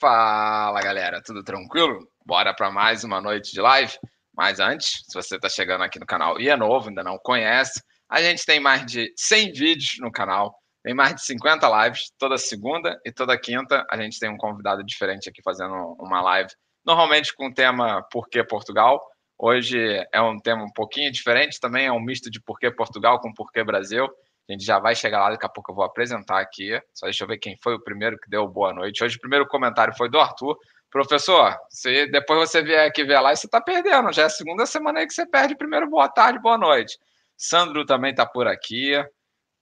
Fala galera, tudo tranquilo? Bora para mais uma noite de live. Mas antes, se você está chegando aqui no canal e é novo, ainda não conhece, a gente tem mais de 100 vídeos no canal, tem mais de 50 lives, toda segunda e toda quinta a gente tem um convidado diferente aqui fazendo uma live, normalmente com o tema Por que Portugal. Hoje é um tema um pouquinho diferente, também é um misto de Por que Portugal com Por que Brasil. A gente já vai chegar lá, daqui a pouco eu vou apresentar aqui. Só deixa eu ver quem foi o primeiro que deu boa noite. Hoje o primeiro comentário foi do Arthur. Professor, se depois você vier aqui ver a live, você está perdendo. Já é a segunda semana aí que você perde primeiro boa tarde, boa noite. Sandro também está por aqui.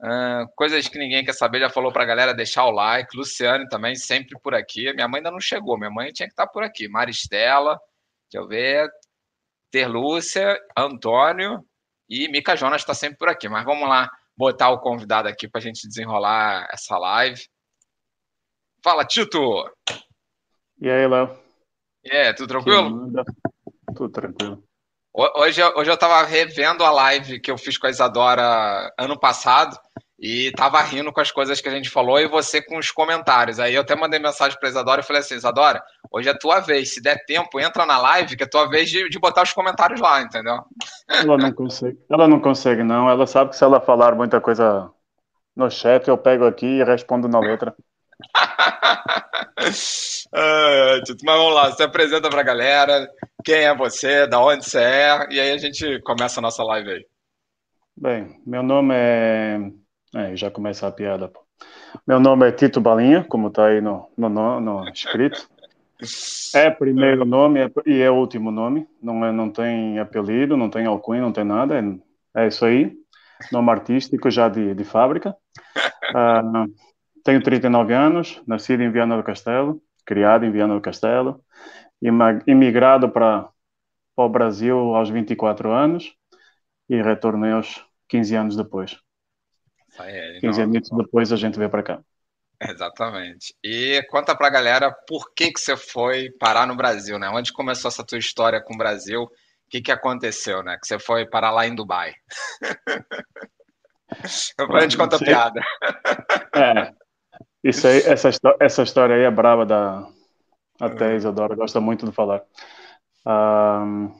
Uh, coisas que ninguém quer saber, já falou para a galera deixar o like. Luciane também, sempre por aqui. Minha mãe ainda não chegou, minha mãe tinha que estar tá por aqui. Maristela, deixa eu ver. Ter Lúcia, Antônio e Mica Jonas está sempre por aqui. Mas vamos lá botar o convidado aqui para a gente desenrolar essa live. Fala, Tito! E aí, Léo? É, tudo tranquilo? Tudo tranquilo. Hoje, hoje eu estava revendo a live que eu fiz com a Isadora ano passado e tava rindo com as coisas que a gente falou e você com os comentários. Aí eu até mandei mensagem para Isadora e falei assim: Isadora, hoje é tua vez. Se der tempo, entra na live, que é tua vez de, de botar os comentários lá, entendeu? Ela não consegue. Ela não consegue, não. Ela sabe que se ela falar muita coisa no chat, eu pego aqui e respondo na letra. Mas vamos lá, se apresenta pra galera. Quem é você? Da onde você é? E aí a gente começa a nossa live aí. Bem, meu nome é é, já começa a piada. Pô. Meu nome é Tito Balinha, como está aí no, no, no, no, escrito. É primeiro nome é, e é último nome. Não, é, não tem apelido, não tem alcunha, não tem nada. É, é isso aí. Nome artístico já de, de fábrica. Uh, tenho 39 anos, nascido em Viana do Castelo, criado em Viana do Castelo, imigrado para o Brasil aos 24 anos e retornei aos 15 anos depois. É, 15 minutos depois a gente veio para cá. Exatamente. E conta para a galera por que, que você foi parar no Brasil, né? Onde começou essa tua história com o Brasil? O que, que aconteceu, né? Que você foi parar lá em Dubai. Depois a gente conta a piada. É. Isso aí, essa, essa história aí é brava da até Isadora gosta muito de falar. Um,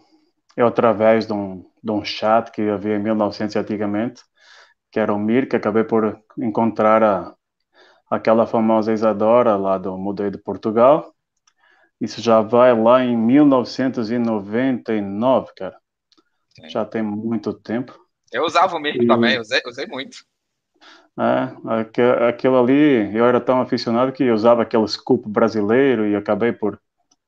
eu através de um, de um chat que havia em 1900 antigamente, que era o Mir, que acabei por encontrar a, aquela famosa Isadora lá do Museu de Portugal. Isso já vai lá em 1999, cara. Sim. Já tem muito tempo. Eu usava o Mir e... também, usei, usei muito. É, aquilo ali, eu era tão aficionado que usava aquele scoop brasileiro e acabei por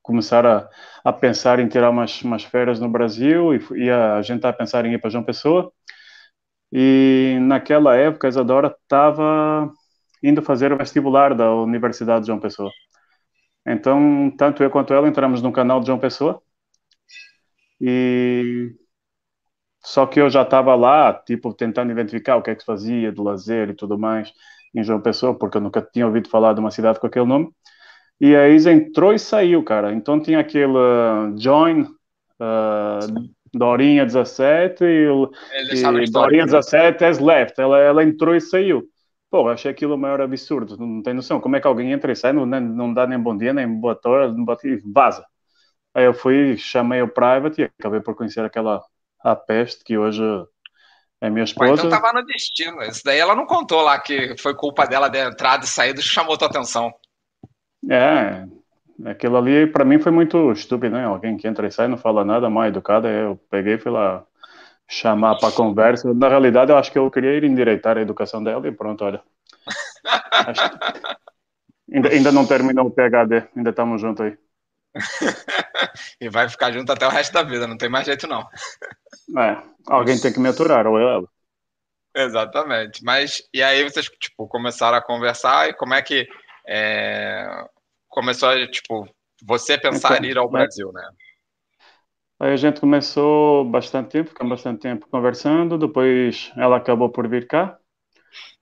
começar a, a pensar em tirar umas, umas férias no Brasil e, e a, a gente está a pensar em ir para João Pessoa. E naquela época, a Isadora estava indo fazer o vestibular da Universidade de João Pessoa. Então, tanto eu quanto ela entramos no canal de João Pessoa. E só que eu já estava lá, tipo, tentando identificar o que é que se fazia de lazer e tudo mais em João Pessoa, porque eu nunca tinha ouvido falar de uma cidade com aquele nome. E a Isa entrou e saiu, cara. Então tinha aquele uh, join, uh, Dorinha 17 e, e Dorinha 17 has left. Ela, ela entrou e saiu. Pô, achei aquilo o maior absurdo. Não tem noção. Como é que alguém entra e sai, não, não dá nem bom dia, nem boa tarde, e vaza. Aí eu fui, chamei o private e acabei por conhecer aquela a peste que hoje é minha esposa. Mas então tava no destino. Isso daí ela não contou lá que foi culpa dela de entrada e saída que chamou tua atenção. É, Aquilo ali, para mim, foi muito estúpido, né? Alguém que entra e sai, não fala nada, mal educado. Eu peguei e fui lá chamar para conversa. Na realidade, eu acho que eu queria ir endireitar a educação dela e pronto, olha. ainda, ainda não terminou o PHD, ainda estamos juntos aí. e vai ficar junto até o resto da vida, não tem mais jeito não. É, alguém tem que me aturar, ou eu ela. Exatamente. Mas, e aí vocês, tipo, começaram a conversar e como é que é, começou a, tipo, você pensar então, em ir ao Brasil, né? Aí a gente começou bastante tempo, ficamos bastante tempo conversando, depois ela acabou por vir cá,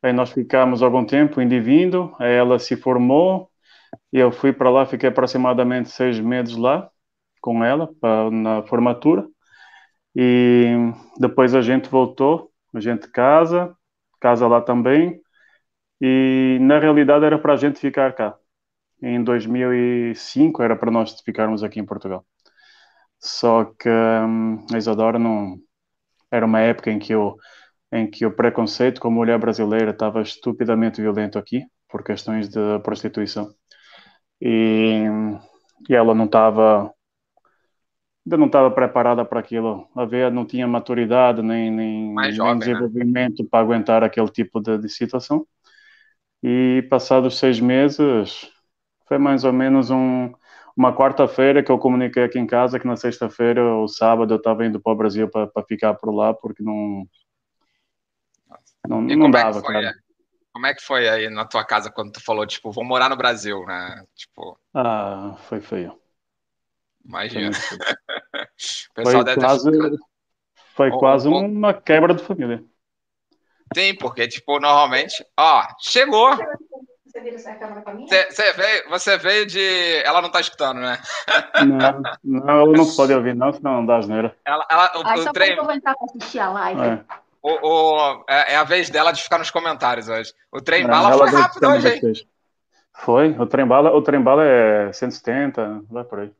aí nós ficamos algum tempo indo e vindo, aí ela se formou, e eu fui para lá, fiquei aproximadamente seis meses lá com ela, pra, na formatura, e depois a gente voltou, a gente casa, casa lá também, e na realidade era para a gente ficar cá em 2005 era para nós ficarmos aqui em Portugal. Só que hum, a Isadora não. Era uma época em que, eu, em que o preconceito com a mulher brasileira estava estupidamente violento aqui, por questões de prostituição. E, e ela não estava ainda não estava preparada para aquilo. A ver, não tinha maturidade nem, nem, nem jovem, né? desenvolvimento para aguentar aquele tipo de, de situação. E passados seis meses, foi mais ou menos um, uma quarta-feira que eu comuniquei aqui em casa que na sexta-feira ou sábado eu estava indo para o Brasil para, ficar por lá porque não não, E não como é que dava, foi? cara. Como é que foi aí na tua casa quando tu falou, tipo, vou morar no Brasil, né? Tipo, Ah, foi feio. Foi imagina. Foi deve ter quase, ficado- foi Um- quase um- uma quebra de família. Sim, porque, tipo, normalmente. Ó, chegou! Você vira essa câmera pra mim? Você, veio, você veio de. Ela não tá escutando, né? Não, não, não se pode ouvir, não, senão não dá asneira. Ela, ela, o, Aí o só eu entrar pra assistir a live. É, o, o- é, é a vez dela de ficar nos comentários hoje. O trem é, bala ela foi rápido hoje, hein? Foi, o trem bala, o trem bala é 170, vai por aí.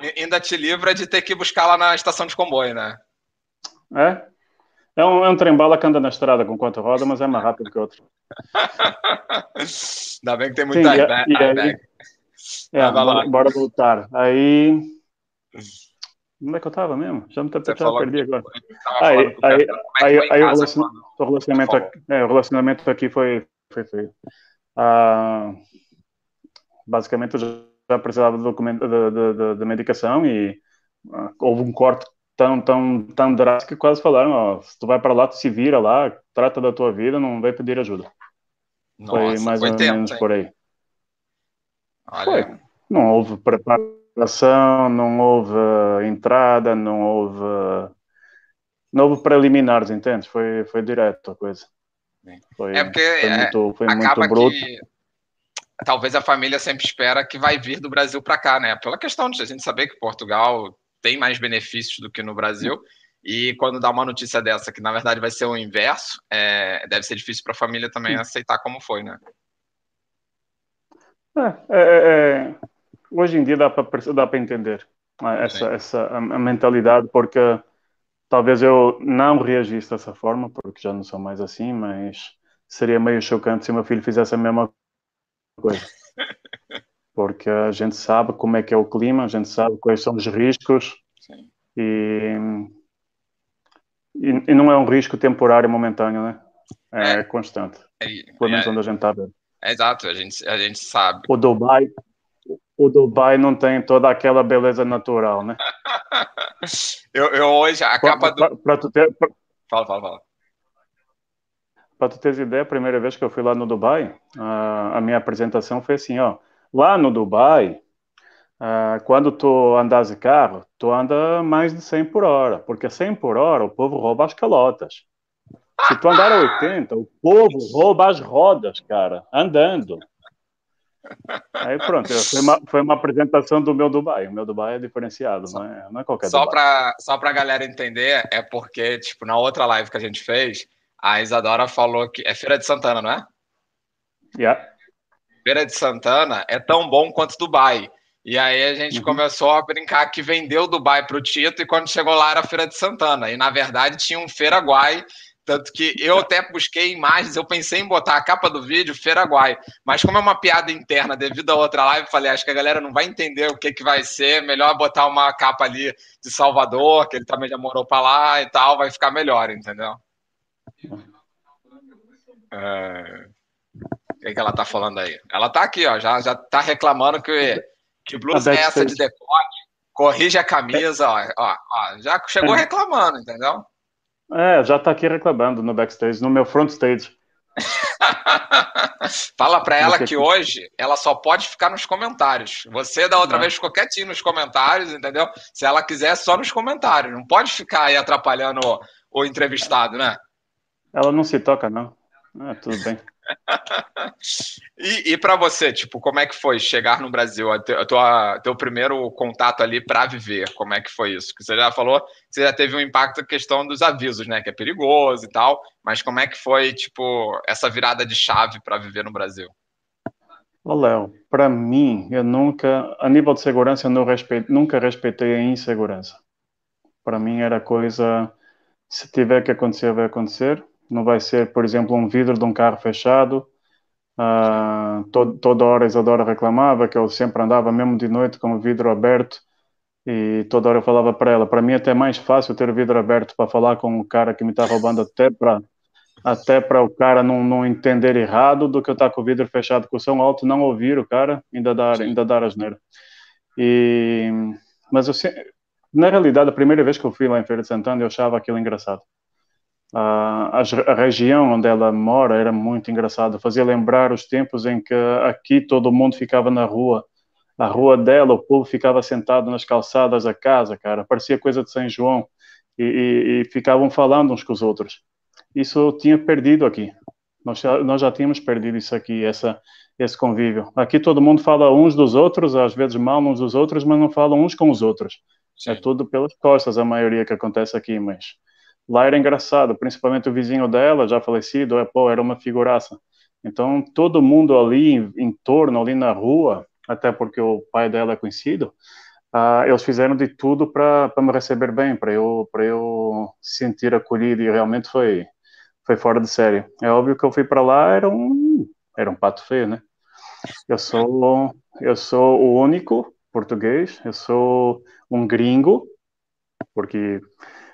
E- Ainda te livra de ter que buscar lá na estação de comboio, né? É? É um, é um trem bala que anda na estrada com quatro rodas, mas é mais rápido que outro. Ainda bem que tem muita e aí, airbag. é, Ah, bora, bora voltar. Aí, onde é que eu tava mesmo? Já me Você já perdi agora. Aí, aí, é aí, aí o casa relacion- quando- o relacionamento, aqui, é, o relacionamento aqui foi, foi feio. Ah, basicamente, eu já- já precisava de, documento, de, de, de- de medicação e ah, houve um corte tão, tão, tão drástico que quase falaram: ó, se tu vai para lá, tu se vira lá, trata da tua vida, não vai pedir ajuda. foi Nossa, mais foi ou tempo, menos hein? por aí. Olha, Foi. Não houve preparação, não houve ah, entrada, não houve. Não houve preliminares, entende? Foi, foi direto a coisa. Foi, É porque foi é, muito, foi acaba muito bruto. que talvez a família sempre espera que vai vir do Brasil para cá, né? Pela questão de a gente saber que Portugal tem mais benefícios do que no Brasil. E quando dá uma notícia dessa, que na verdade vai ser o inverso, é, deve ser difícil para a família também aceitar como foi, né? É, é, é, é, hoje em dia dá para entender ah, essa, Sim. essa a, a mentalidade, porque talvez eu não reagisse dessa forma, porque já não sou mais assim, mas seria meio chocante se meu filho fizesse a mesma coisa. Porque a gente sabe como é que é o clima, a gente sabe quais são os riscos Sim. e, e, e não é um risco temporário, momentâneo, né? É, constante, E- pelo menos é, onde a gente está vendo. é exato, a gente, a gente sabe. o Dubai, o Dubai não tem toda aquela beleza natural, né? Eu, eu hoje, a capa do. Para tu ter, pra, Fala, fala, fala. pra tu teres ideia, a primeira vez que eu fui lá no Dubai, a, a minha apresentação foi assim, ó, lá no Dubai, ah, quando tu andas de carro, tu anda mais de 100 por hora, porque 100 por hora o povo rouba as calotas. Se tu andar a 80, o povo rouba as rodas, cara, andando. Aí pronto, foi uma, foi uma apresentação do meu Dubai. O meu Dubai é diferenciado, não é, não é qualquer Só Dubai. para só pra galera entender, é porque, tipo, na outra live que a gente fez, a Isadora falou que. É Feira de Santana, não é? Yeah. Feira de Santana é tão bom quanto Dubai. E aí a gente Uhum. começou a brincar que vendeu Dubai para o Tito e quando chegou lá era Feira de Santana. E na verdade tinha um Feiraguai. Tanto que eu até busquei imagens, eu pensei em botar a capa do vídeo Feiraguai. Mas como é uma piada interna devido a outra live, falei, acho que a galera não vai entender o que, que vai ser. Melhor botar uma capa ali de Salvador, que ele também já morou para lá e tal, vai ficar melhor, entendeu? É... O que, que ela tá falando aí? Ela tá aqui, ó, já, já tá reclamando que, que blusa é essa de decote, corrige a camisa, ó, ó, ó, já chegou É. reclamando, entendeu? É, já tá aqui reclamando no backstage, no meu front stage. Fala pra ela que hoje ela só pode ficar nos comentários. Você da outra Ah. vez ficou quietinho nos comentários, entendeu? Se ela quiser, só nos comentários. Não pode ficar aí atrapalhando o, o entrevistado, né? Ela não se toca, não. Ah, tudo bem. E, e para você, tipo, como é que foi chegar no Brasil? A a tua, teu primeiro contato ali para viver, como é que foi isso? Que você já falou, você já teve um impacto na questão dos avisos, né? Que é perigoso e tal. Mas como é que foi, tipo, essa virada de chave para viver no Brasil? Léo, para mim, eu nunca, a nível de segurança, eu respeito, nunca respeitei a insegurança. Para mim era coisa, se tiver que acontecer, vai acontecer. Não vai ser, por exemplo, um vidro de um carro fechado. Uh, todo, toda hora a Isadora reclamava que eu sempre andava, mesmo de noite, com o vidro aberto. E toda hora eu falava para ela, para mim é até mais fácil ter o vidro aberto para falar com o cara que me está roubando até para até para o cara não, não entender errado do que eu estar tá com o vidro fechado com o som alto, não ouvir o cara, ainda dar, ainda dar asneira. E, mas eu, na realidade, a primeira vez que eu fui lá em Feira de Santana, eu achava aquilo engraçado. A, a, região onde ela mora era muito engraçado, fazia lembrar os tempos em que aqui todo mundo ficava na rua, a rua dela, o povo ficava sentado nas calçadas da casa, cara, parecia coisa de São João, e, e, e ficavam falando uns com os outros isso eu tinha perdido aqui. Nós já, nós já tínhamos perdido isso aqui, essa, esse convívio. Aqui todo mundo fala uns dos outros, às vezes mal uns dos outros, mas não falam uns com os outros. Sim. É tudo pelas costas, a maioria que acontece aqui, mas lá era engraçado, principalmente o vizinho dela, já falecido, é, pô, era uma figuraça. Então, todo mundo ali em, em torno, ali na rua, até porque o pai dela é conhecido, uh, eles fizeram de tudo para me receber bem, para eu, eu sentir acolhido, e realmente foi, foi fora de série. É óbvio que eu fui para lá, era um, era um pato feio, né? Eu sou, eu sou o único português, eu sou um gringo, porque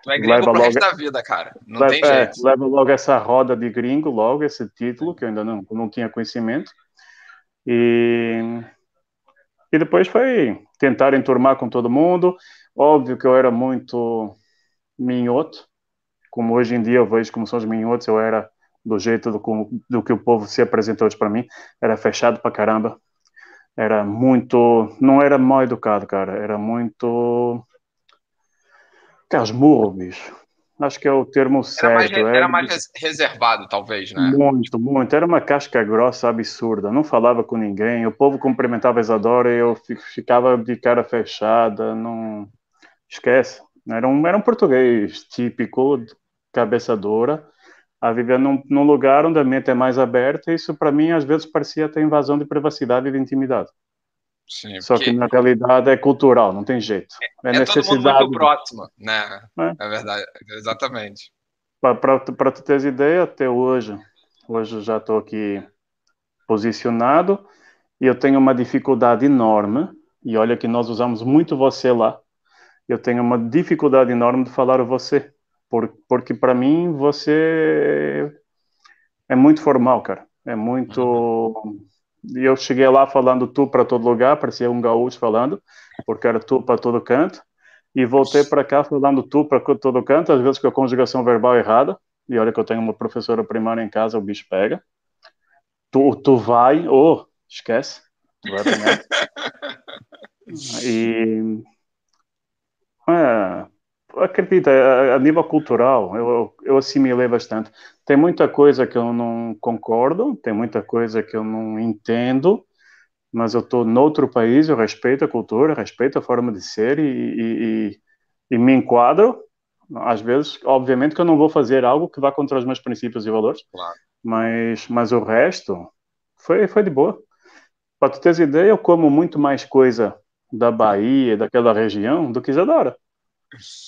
Tu é gringo leva pro logo, resto da vida, cara. Não leva, tem é, jeito. É, leva logo essa roda de gringo, logo esse título, que eu ainda não, não tinha conhecimento. E, e depois foi tentar enturmar com todo mundo. Óbvio que eu era muito minhoto, como hoje em dia eu vejo como são os minhotos, eu era do jeito do, do que o povo se apresentou hoje para mim, era fechado para caramba, era muito, não era mal educado, cara, era muito casmurro, bicho. Acho que é o termo certo. Era mais, era mais reservado, talvez, né? Muito, muito. Era uma casca grossa absurda. Não falava com ninguém. O povo cumprimentava a Isadora e eu ficava de cara fechada. Não esquece. Era um, era um português típico, cabeça dura, a viver num, num lugar onde a mente é mais aberta. Isso, para mim, às vezes parecia ter invasão de privacidade e de intimidade. Sim, Só que na realidade é cultural, não tem jeito. É, é necessidade. todo mundo muito próximo, né? É, é verdade, exatamente. Para tu teres ideia, até hoje, hoje eu já estou aqui posicionado e eu tenho uma dificuldade enorme. E olha que nós usamos muito você lá. Eu tenho uma dificuldade enorme de falar você, por, porque para mim você é muito formal, cara. É muito uhum. E eu cheguei lá falando tu para todo lugar, parecia um gaúcho falando, porque era tu para todo canto. E voltei para cá falando tu para todo canto, às vezes com a conjugação verbal errada. E olha que eu tenho uma professora primária em casa, o bicho pega. Tu, tu vai, oh, esquece. Tu vai e. É, acredita, a, a nível cultural, eu, eu assimilei bastante. Tem muita coisa que eu não concordo, tem muita coisa que eu não entendo, mas eu estou noutro país, eu respeito a cultura, respeito a forma de ser e, e, e, e me enquadro. Às vezes, obviamente que eu não vou fazer algo que vá contra os meus princípios e valores, claro. mas, mas o resto foi, foi de boa. Para tu teres ideia, eu como muito mais coisa da Bahia, daquela região, do que Isadora.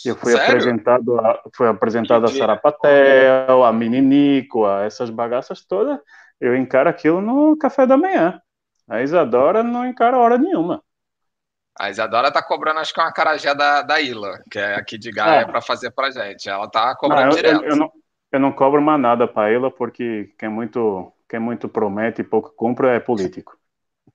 Eu fui Sério? apresentado a, foi apresentado a Sarapatel, a Meninico, a essas bagaças todas. Eu encaro aquilo no café da manhã. A Isadora não encara hora nenhuma. A Isadora tá cobrando, acho que é uma carajé da, da Ilha, que é aqui de Gaia, é. para fazer pra gente. Ela tá cobrando não, eu, direto. Eu, eu, não, eu não cobro mais nada pra Ilha, porque quem muito, quem muito promete e pouco cumpre é político.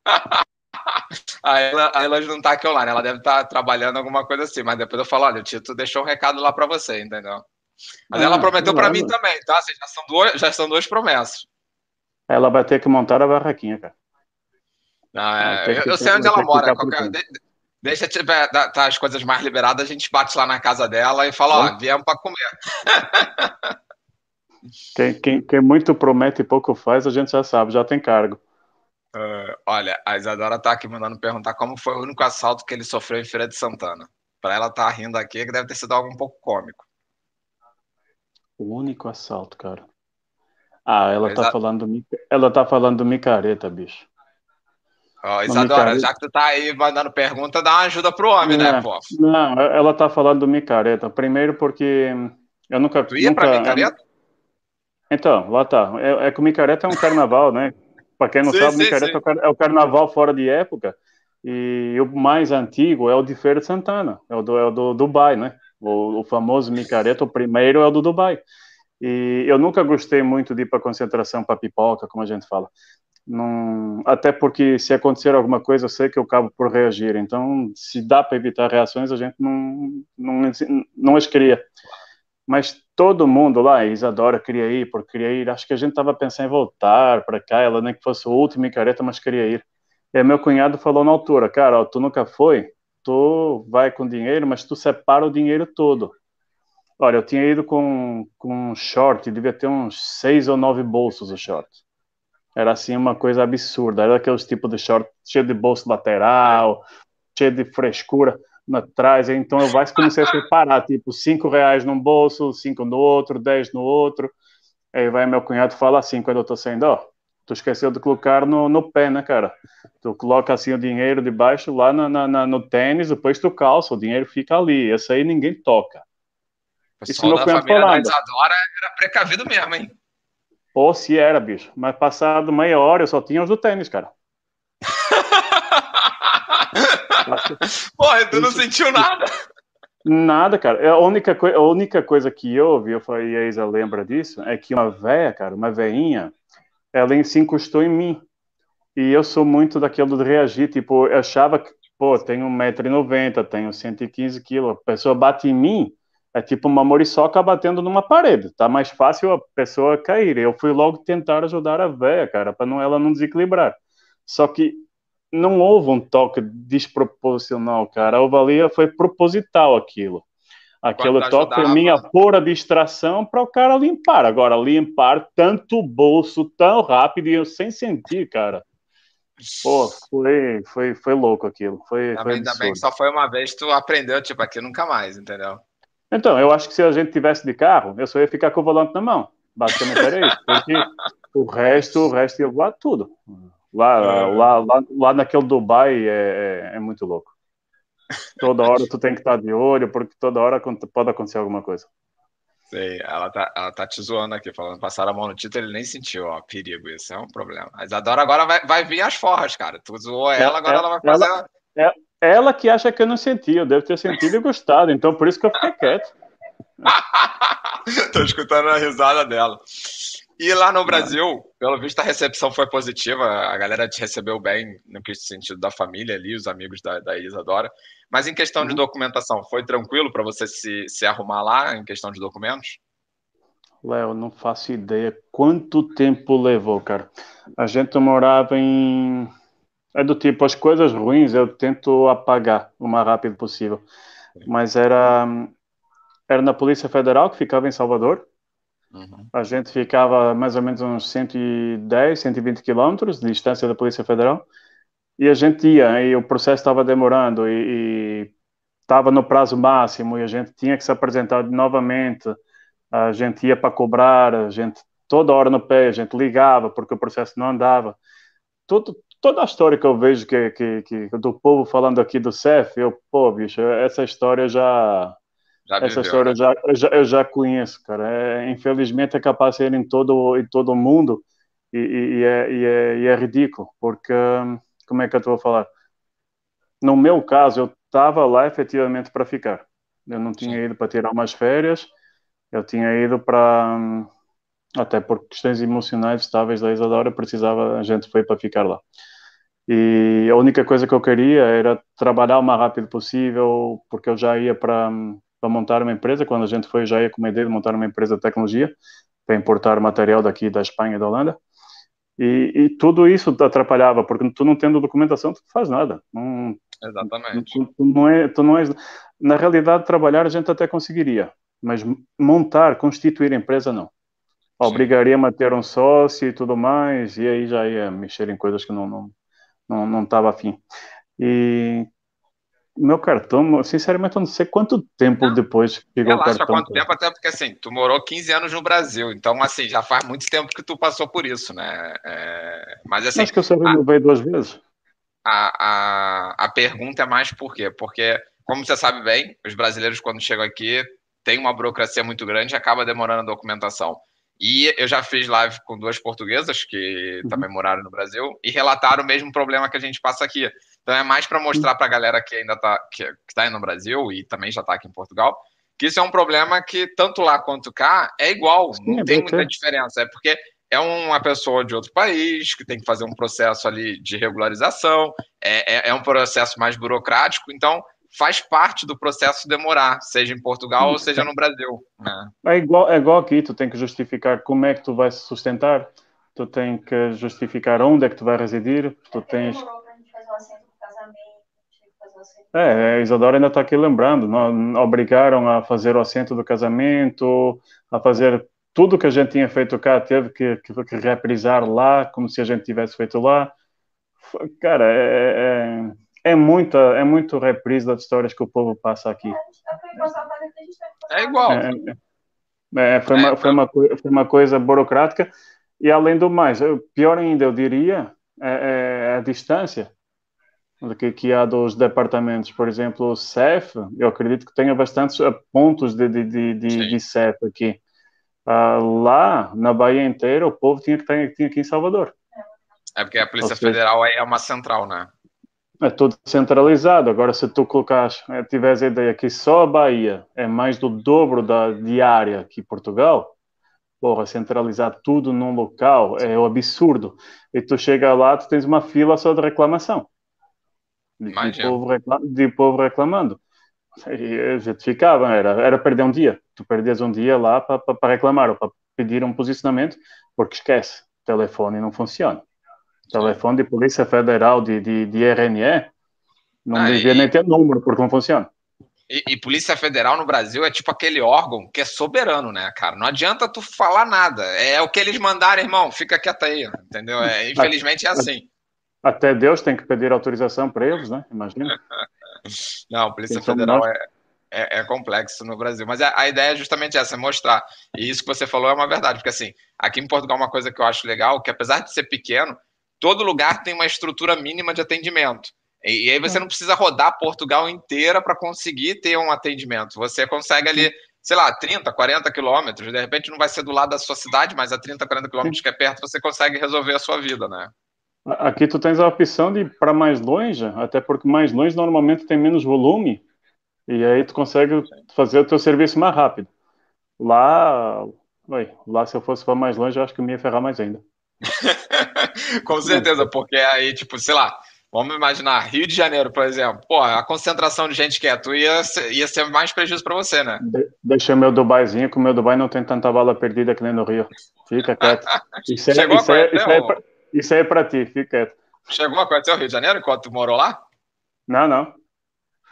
a ela, a ela não tá aqui online, ela deve estar tá trabalhando alguma coisa assim, mas depois eu falo, olha, o Tito deixou um recado lá para você, entendeu? Mas ah, ela prometeu para mim também, tá? Assim, já, são duas, já são duas promessas. Ela vai ter que montar a barraquinha, cara. Não, é, eu, eu sei onde ela mora. Qualquer, de, deixa tiver, tá, tá, as coisas mais liberadas, a gente bate lá na casa dela e fala, ó, viemos para comer. Quem, quem, quem muito promete e pouco faz, a gente já sabe, já tem cargo. Uh, olha, a Isadora tá aqui mandando perguntar como foi o único assalto que ele sofreu em Feira de Santana. Para ela tá rindo aqui, que deve ter sido algo um pouco cômico. O único assalto, cara. Ah, ela tá falando ela tá falando do micareta, bicho. Ó, Isadora, já que tu tá aí mandando pergunta, dá uma ajuda pro homem, né, pô? Não, ela tá falando do micareta. Primeiro porque eu nunca... Tu ia nunca, pra micareta? Então, lá tá. É, é que o micareta é um carnaval, né? Para quem não sim, sabe, sim, micareta sim. é o carnaval fora de época. E o mais antigo é o de Feira de Santana, é o do, é o do Dubai, né? O, o famoso micareta, o primeiro é o do Dubai. E eu nunca gostei muito de ir para concentração para pipoca, como a gente fala. Não, até porque se acontecer alguma coisa, eu sei que eu acabo por reagir. Então, se dá para evitar reações, a gente não, não, não as cria. Mas todo mundo lá, Isadora queria ir, porque queria ir. Acho que a gente estava pensando em voltar para cá, ela nem que fosse o último micareta, mas queria ir. E meu cunhado falou na altura, cara, ó, tu nunca foi, tu vai com dinheiro, mas tu separa o dinheiro todo. Olha, eu tinha ido com, com um short, devia ter uns seis ou nove bolsos o short. Era assim uma coisa absurda. Era aqueles tipos de short cheio de bolso lateral, cheio de frescura atrás. Então eu vai comecei a separar, tipo, cinco reais num bolso, cinco no outro, dez no outro. Aí vai meu cunhado fala assim quando eu tô saindo, ó, tu esqueceu de colocar no, no pé, né, cara? Tu coloca assim o dinheiro debaixo lá na, na, no tênis, depois tu calça, o dinheiro fica ali. Esse aí ninguém toca. O pessoal Isso da família falando. da Isadora era precavido mesmo, hein? Ou se era, bicho. Mas passado meia hora eu só tinha os do tênis, cara. Porra, tu não sentiu nada? Nada, cara. É a única, a única coisa que eu ouvi, eu falei, a Isa lembra disso, é que uma véia, cara, uma veinha, ela se encostou em mim. E eu sou muito daquilo de reagir, tipo, eu achava que, pô, tenho 1,90m, tenho 115 quilos, a pessoa bate em mim, é tipo uma moriçoca batendo numa parede, tá mais fácil a pessoa cair. Eu fui logo tentar ajudar a véia, cara, para não, ela não desequilibrar. Só que não houve um toque desproporcional, cara. A ovalia foi proposital aquilo. Aquele toque foi minha pura distração para o cara limpar. Agora, limpar tanto bolso tão rápido e eu sem sentir, cara. Pô, foi, foi, foi louco aquilo. Foi, também, foi também só foi uma vez tu aprendeu, tipo, aqui nunca mais, entendeu? Então, eu acho que se a gente tivesse de carro, eu só ia ficar com o volante na mão. Basicamente era isso. Porque o resto, o resto ia voar tudo. Lá, é. lá, lá, lá naquele Dubai é, é, é, muito louco. Toda hora tu tem que estar de olho, porque toda hora pode acontecer alguma coisa. Sei, ela tá, ela tá te zoando aqui, falando passar a mão no título, ele nem sentiu, ó, perigo, isso é um problema. Mas a Dora agora vai, vai vir as forras, cara. Tu zoou ela, agora ela vai fazer. Ela, é, ela que acha que eu não senti, eu devo ter sentido e gostado, então por isso que eu fiquei quieto. Tô escutando a risada dela. E lá no Brasil, pelo visto, a recepção foi positiva. A galera te recebeu bem no sentido da família ali, os amigos da, da Isadora. Mas em questão uhum. de documentação, foi tranquilo para você se, se arrumar lá em questão de documentos? Léo, não faço ideia quanto tempo levou, cara. A gente morava em. É do tipo, as coisas ruins eu tento apagar o mais rápido possível. Mas era, era na Polícia Federal, que ficava em Salvador. Uhum. A gente ficava mais ou menos uns 110, 120 quilômetros de distância da Polícia Federal e a gente ia e o processo estava demorando e estava no prazo máximo e a gente tinha que se apresentar novamente. A gente ia para cobrar, a gente toda hora no pé, a gente ligava porque o processo não andava. Tudo, toda a história que eu vejo que, que, que do povo falando aqui do CEF, eu, pô, bicho, essa história já já Essa história né? já, eu, já, eu já conheço, cara. É, infelizmente é capaz de ser em todo, em todo mundo e, e, é, e, é, e é ridículo, porque, como é que eu estou a falar? No meu caso, eu estava lá efetivamente para ficar. Eu não tinha ido para tirar umas férias, eu tinha ido para. Até por questões emocionais estáveis da Isadora, precisava, a gente foi para ficar lá. E a única coisa que eu queria era trabalhar o mais rápido possível, porque eu já ia para para montar uma empresa. Quando a gente foi, já ia com uma ideia de montar uma empresa de tecnologia para importar material daqui da Espanha e da Holanda. E, e, tudo isso atrapalhava, porque tu não tendo documentação, tu não faz nada. Não, Exatamente. Tu, tu, não é, tu não és, na realidade, trabalhar a gente até conseguiria, mas montar, constituir empresa, não. Obrigaria-me a ter um sócio e tudo mais, e aí já ia mexer em coisas que não não não, não estava afim. E meu cartão, sinceramente, eu não sei quanto tempo não, depois chegou o cartão. quanto tempo, até porque assim, tu morou 15 anos no Brasil, então assim, já faz muito tempo que tu passou por isso, né? É... Mas assim. Acho que eu só renovei duas vezes. a, a, a pergunta é mais por quê? Porque, como você sabe bem, os brasileiros, quando chegam aqui, tem uma burocracia muito grande e acaba demorando a documentação. E eu já fiz live com duas portuguesas que uhum. também moraram no Brasil e relataram o mesmo problema que a gente passa aqui. Então é mais para mostrar para a galera que ainda está que, que tá aí no Brasil e também já está aqui em Portugal, que isso é um problema que tanto lá quanto cá é igual, Sim, não é tem muita diferença. É porque é uma pessoa de outro país que tem que fazer um processo ali de regularização, é, é, é um processo mais burocrático, então faz parte do processo demorar, seja em Portugal ou seja no Brasil. Né? É, igual, é igual aqui, tu tem que justificar como é que tu vais sustentar, tu tem que justificar onde é que tu vai residir, tu tens... É, a Isadora ainda está aqui lembrando, não, obrigaram a fazer o assento do casamento, a fazer tudo que a gente tinha feito cá, teve que, que, que reprisar lá, como se a gente tivesse feito lá. Cara, é, é é muita, é muito reprise das histórias que o povo passa aqui. É igual. É, é, é foi, uma, foi, uma, foi uma coisa burocrática e além do mais, pior ainda eu diria é, é a distância que, que há dos departamentos, por exemplo, o CEF, eu acredito que tenha bastantes eh, pontos de, de, de, de, de CEF aqui. Uh, lá, na Bahia inteira, o povo tinha que estar tinha aqui em Salvador. É porque a Polícia seja, Federal é uma central, né? é tudo centralizado. Agora, se tu colocares, eh, tiveres a ideia que só a Bahia é mais do dobro da diária que Portugal, porra, centralizar tudo num local é um absurdo. E tu chega lá, tu tens uma fila só de reclamação. De, de povo, reclam, de povo reclamando. E a gente ficava, era, era perder um dia. Tu perdias um dia lá para reclamar ou para pedir um posicionamento, porque esquece, o telefone não funciona telefone de Polícia Federal de, de, de RNE, não ah, devia e... nem ter número, porque não funciona. E, e, Polícia Federal no Brasil é tipo aquele órgão que é soberano, né, cara? Não adianta tu falar nada. É o que eles mandarem, irmão, fica quieto aí, entendeu? É, infelizmente é assim. Até Deus tem que pedir autorização para eles, né? Imagina. não, Polícia Federal é, é, é, complexo no Brasil. Mas a, a, ideia é justamente essa, é mostrar. E isso que você falou é uma verdade, porque assim, aqui em Portugal uma coisa que eu acho legal, que apesar de ser pequeno, todo lugar tem uma estrutura mínima de atendimento. E, e aí você é. não precisa rodar Portugal inteira para conseguir ter um atendimento. Você consegue ali, sei lá, 30, 40 quilômetros. De repente não vai ser do lado da sua cidade, mas a 30, 40 quilômetros que é perto, você consegue resolver a sua vida, né? Aqui tu tens a opção de ir para mais longe, até porque mais longe normalmente tem menos volume, e aí tu consegue fazer o teu serviço mais rápido. Lá, lá se eu fosse para mais longe, eu acho que eu me ia ferrar mais ainda. Com certeza, porque aí, tipo, sei lá, vamos imaginar Rio de Janeiro, por exemplo. Pô, a concentração de gente que é tu ia ser, ia ser mais prejuízo para você, né? De, deixa meu Dubaizinho, que o meu Dubai não tem tanta bala perdida que nem no Rio. Fica quieto. Isso é, Chegou isso, é, isso, é, isso é pra ti, fica quieto. Chegou a conhecer o Rio de Janeiro enquanto tu morou lá? Não, não.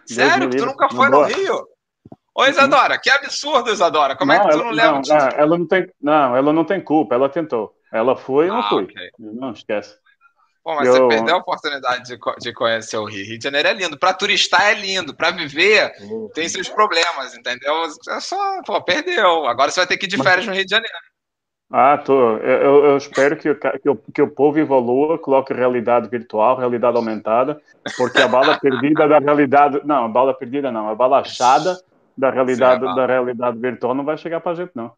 Sério? Que tu nunca foi no Rio? Ô. Isadora, que absurdo, Isadora. Como não, é que tu não lembra? Não, não, ela não tem, não, ela não tem culpa, ela tentou. Ela foi e não ah, foi. Okay. Não esquece. Pô, mas eu... você perdeu a oportunidade de, de conhecer o Rio. Rio de Janeiro é lindo. Para turistar é lindo. Para viver uhum. tem seus problemas, entendeu? É só, pô, perdeu. Agora você vai ter que ir de férias mas... no Rio de Janeiro. Ah, tô. Eu, eu espero que, que, o, que o povo evolua, coloque realidade virtual, realidade aumentada, porque a bala perdida da realidade. Não, a bala perdida não, a bala achada da realidade, da realidade virtual não vai chegar pra gente, não.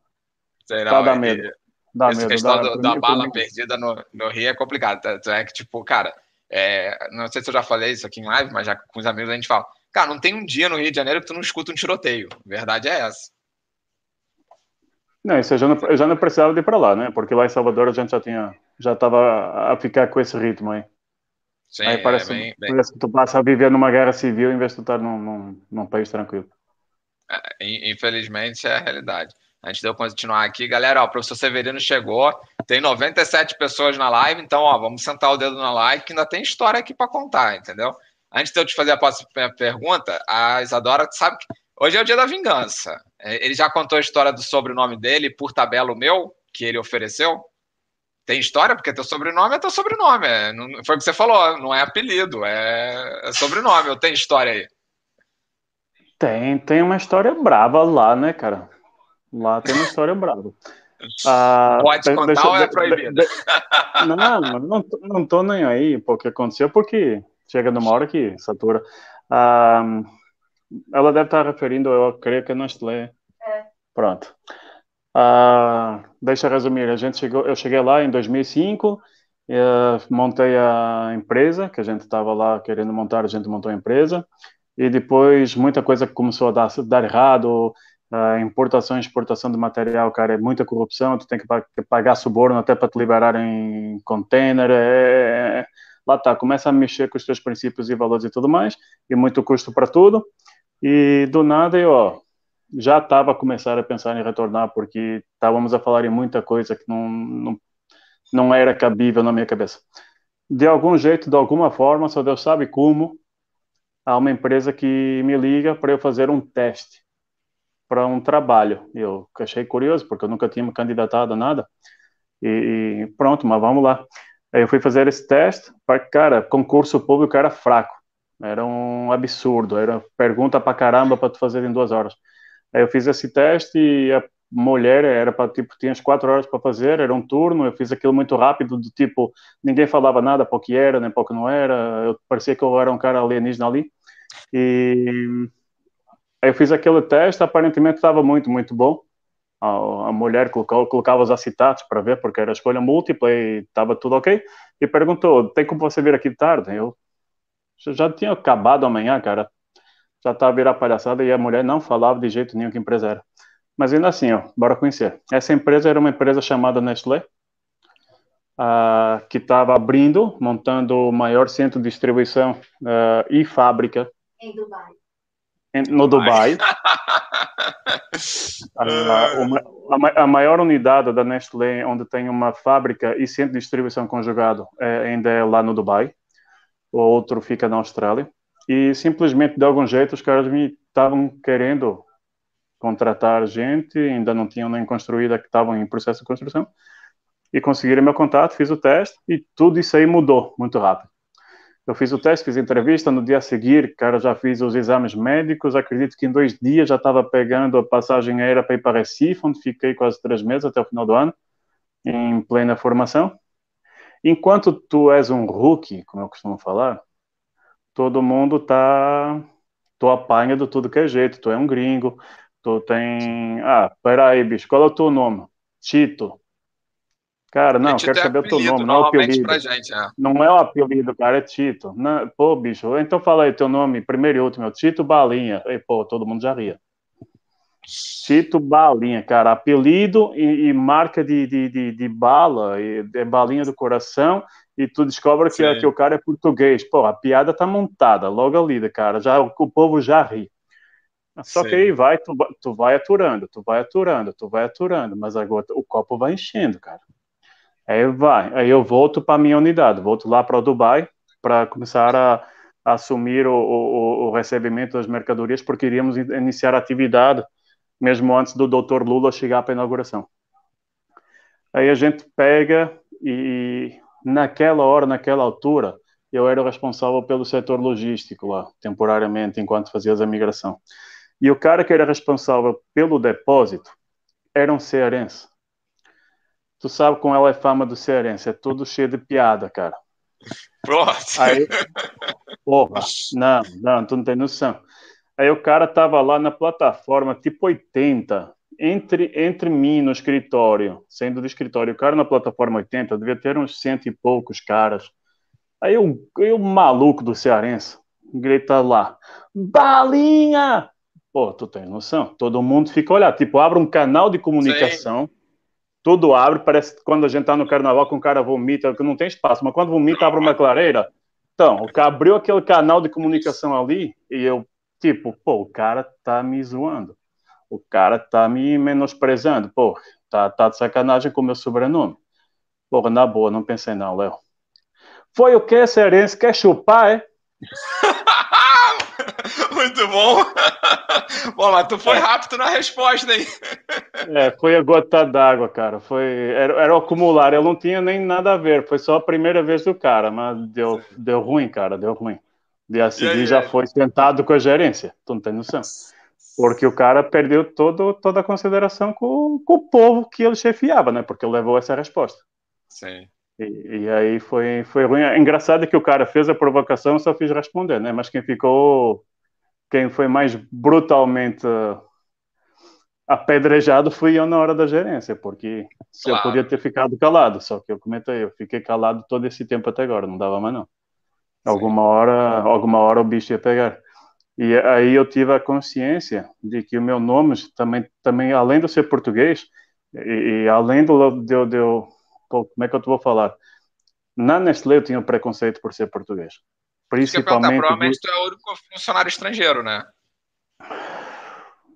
Não, tá, dá medo. Dá Essa medo, questão dá, do, da bala perdida no, no Rio é complicado. É que, tipo, cara, é, não sei se eu já falei isso aqui em live, mas já com os amigos a gente fala. Cara, não tem um dia no Rio de Janeiro que tu não escuta um tiroteio. A verdade é essa. Não, isso eu já não, eu já não precisava de ir para lá, né? Porque lá em Salvador a gente já tinha, já estava a ficar com esse ritmo aí. Sim, aí parece, é bem, bem... parece que tu passa a viver numa guerra civil em vez de tu estar num, num, num país tranquilo. É, infelizmente é a realidade. Antes de eu continuar aqui, galera, ó, o professor Severino chegou, tem 97 pessoas na live, então, ó, vamos sentar o dedo na live, que ainda tem história aqui para contar, entendeu? Antes de eu te fazer a próxima pergunta, a Isadora sabe que hoje é o dia da vingança. É, ele já contou a história do sobrenome dele, por tabela o meu, que ele ofereceu? Tem história? Porque teu sobrenome é teu sobrenome. É, não, foi o que você falou, não é apelido, é, é sobrenome. Eu tenho história aí. Tem, tem uma história brava lá, né, cara? Lá tem uma história brava. Ah, Pode contar deixa, ou é proibido? De, de, não, não, não tô nem aí porque aconteceu, porque chega numa hora que satura. Ah, ela deve estar referindo, eu creio que é Nestlé. É. Pronto. Ah, deixa eu resumir, a gente chegou, eu cheguei lá em 2005, eh, montei a empresa, que a gente estava lá querendo montar, a gente montou a empresa, e depois muita coisa começou a dar, dar errado, a importação e exportação de material, cara, é muita corrupção, tu tem que pagar suborno até para te liberar em container, é, é, é, lá está, começa a mexer com os teus princípios e valores e tudo mais, e muito custo para tudo, e do nada eu, ó, já estava a começar a pensar em retornar, porque estávamos a falar em muita coisa que não, não, não era cabível na minha cabeça. De algum jeito, de alguma forma, só Deus sabe como, há uma empresa que me liga para eu fazer um teste para um trabalho. Eu achei curioso, porque eu nunca tinha me candidatado a nada. E, e pronto, mas vamos lá. Aí eu fui fazer esse teste, cara, concurso público era fraco. Era um absurdo, era pergunta para caramba para tu fazer em duas horas. Aí eu fiz esse teste e a mulher era para tipo tinha as quatro horas para fazer, era um turno. Eu fiz aquilo muito rápido, do tipo ninguém falava nada para o que era nem para o que não era. Eu parecia que eu era um cara alienígena ali. E eu fiz aquele teste, aparentemente estava muito, muito bom. A, a mulher colocou, colocava os acetatos para ver, porque era escolha múltipla e estava tudo ok. E perguntou: tem como você vir aqui tarde? Eu já tinha acabado amanhã, cara. Já estava a virar palhaçada e a mulher não falava de jeito nenhum que empresa era. Mas ainda assim, ó, bora conhecer. Essa empresa era uma empresa chamada Nestlé, uh, que estava abrindo, montando o maior centro de distribuição uh, e fábrica. Em Dubai no Dubai. a, a, a, maior unidade da Nestlé, onde tem uma fábrica e centro de distribuição conjugado, é, ainda é lá no Dubai. O outro fica na Austrália. E simplesmente, de algum jeito, os caras me estavam querendo contratar gente, ainda não tinham nem construída, que estavam em processo de construção. E conseguiram meu contato, fiz o teste e tudo isso aí mudou muito rápido. Eu fiz o teste, fiz a entrevista, no dia a seguir, cara, já fiz os exames médicos, acredito que em dois dias já estava pegando a passagem aérea para ir para Recife, onde fiquei quase três meses até o final do ano, em plena formação. Enquanto tu és um rookie, como eu costumo falar, todo mundo tá, tu apanha de tudo que é jeito, tu é um gringo, tu tem, ah, peraí, bicho, qual é o teu nome? Tito. Cara, não, quero saber o teu nome, não é o apelido. Gente, é. Não é o apelido, cara, é Tito. Não, pô, bicho, então fala aí teu nome, primeiro e último, é Tito Balinha. E, pô, todo mundo já ria. Tito Balinha, cara, apelido e, e marca de, de, de, de, bala, é balinha do coração, e tu descobre que, é, que o cara é português. Pô, a piada tá montada, logo ali, cara, já, o povo já ri. Só Sim. que aí vai, tu, tu vai aturando, tu vai aturando, tu vai aturando, mas agora o copo vai enchendo, cara. Aí vai, aí eu volto para minha unidade, volto lá para o Dubai para começar a, a assumir o, o, o, recebimento das mercadorias, porque iríamos iniciar a atividade mesmo antes do Dr. Lula chegar para a inauguração. Aí a gente pega e naquela hora, naquela altura, eu era responsável pelo setor logístico lá, temporariamente, enquanto fazia a migração. E o cara que era responsável pelo depósito era um cearense. Tu sabe como ela é fama do cearense, é tudo cheio de piada, cara. Pronto. Aí, porra, não, não, tu não tem noção. Aí o cara tava lá na plataforma, tipo 80, entre, entre mim no escritório, sendo do escritório, o cara na plataforma 80, devia ter uns cento e poucos caras. Aí o, o maluco do cearense grita lá, balinha! Pô, tu tem noção? Todo mundo fica olhando, tipo, abre um canal de comunicação, Sim tudo abre, parece que quando a gente tá no carnaval que um cara vomita, que não tem espaço, mas quando vomita, abre uma clareira. Então, o cara abriu aquele canal de comunicação ali e eu, tipo, pô, o cara tá me zoando. O cara tá me menosprezando. Pô, tá, tá de sacanagem com o meu sobrenome. Porra, na boa, não pensei não, Léo. Foi o que, Cearense? Quer chupar, é? Muito bom. bom, mas tu foi é. rápido na resposta, hein? É, foi a gota d'água, cara. Foi, era, era o acumular. Eu não tinha nem nada a ver. Foi só a primeira vez do cara, mas deu, deu ruim, cara. Deu ruim. Dia seguinte já foi sentado com a gerência. Tu não tem noção. Porque o cara perdeu todo, toda a consideração com, com o povo que ele chefiava, né? Porque ele levou essa resposta. Sim. E, e, aí foi, foi ruim. É engraçado que o cara fez a provocação, só fiz responder, né? Mas quem ficou, quem foi mais brutalmente apedrejado fui eu na hora da gerência, porque se claro. eu podia ter ficado calado, só que eu comentei, eu fiquei calado todo esse tempo até agora, não dava mais não. Alguma hora, alguma hora o bicho ia pegar. E aí eu tive a consciência de que o meu nome também, também além de ser português, e, e além do, de, de, como é que eu te vou falar? Na Nestlé eu tinha preconceito por ser português. Principalmente. Provavelmente tu é o único funcionário estrangeiro, né?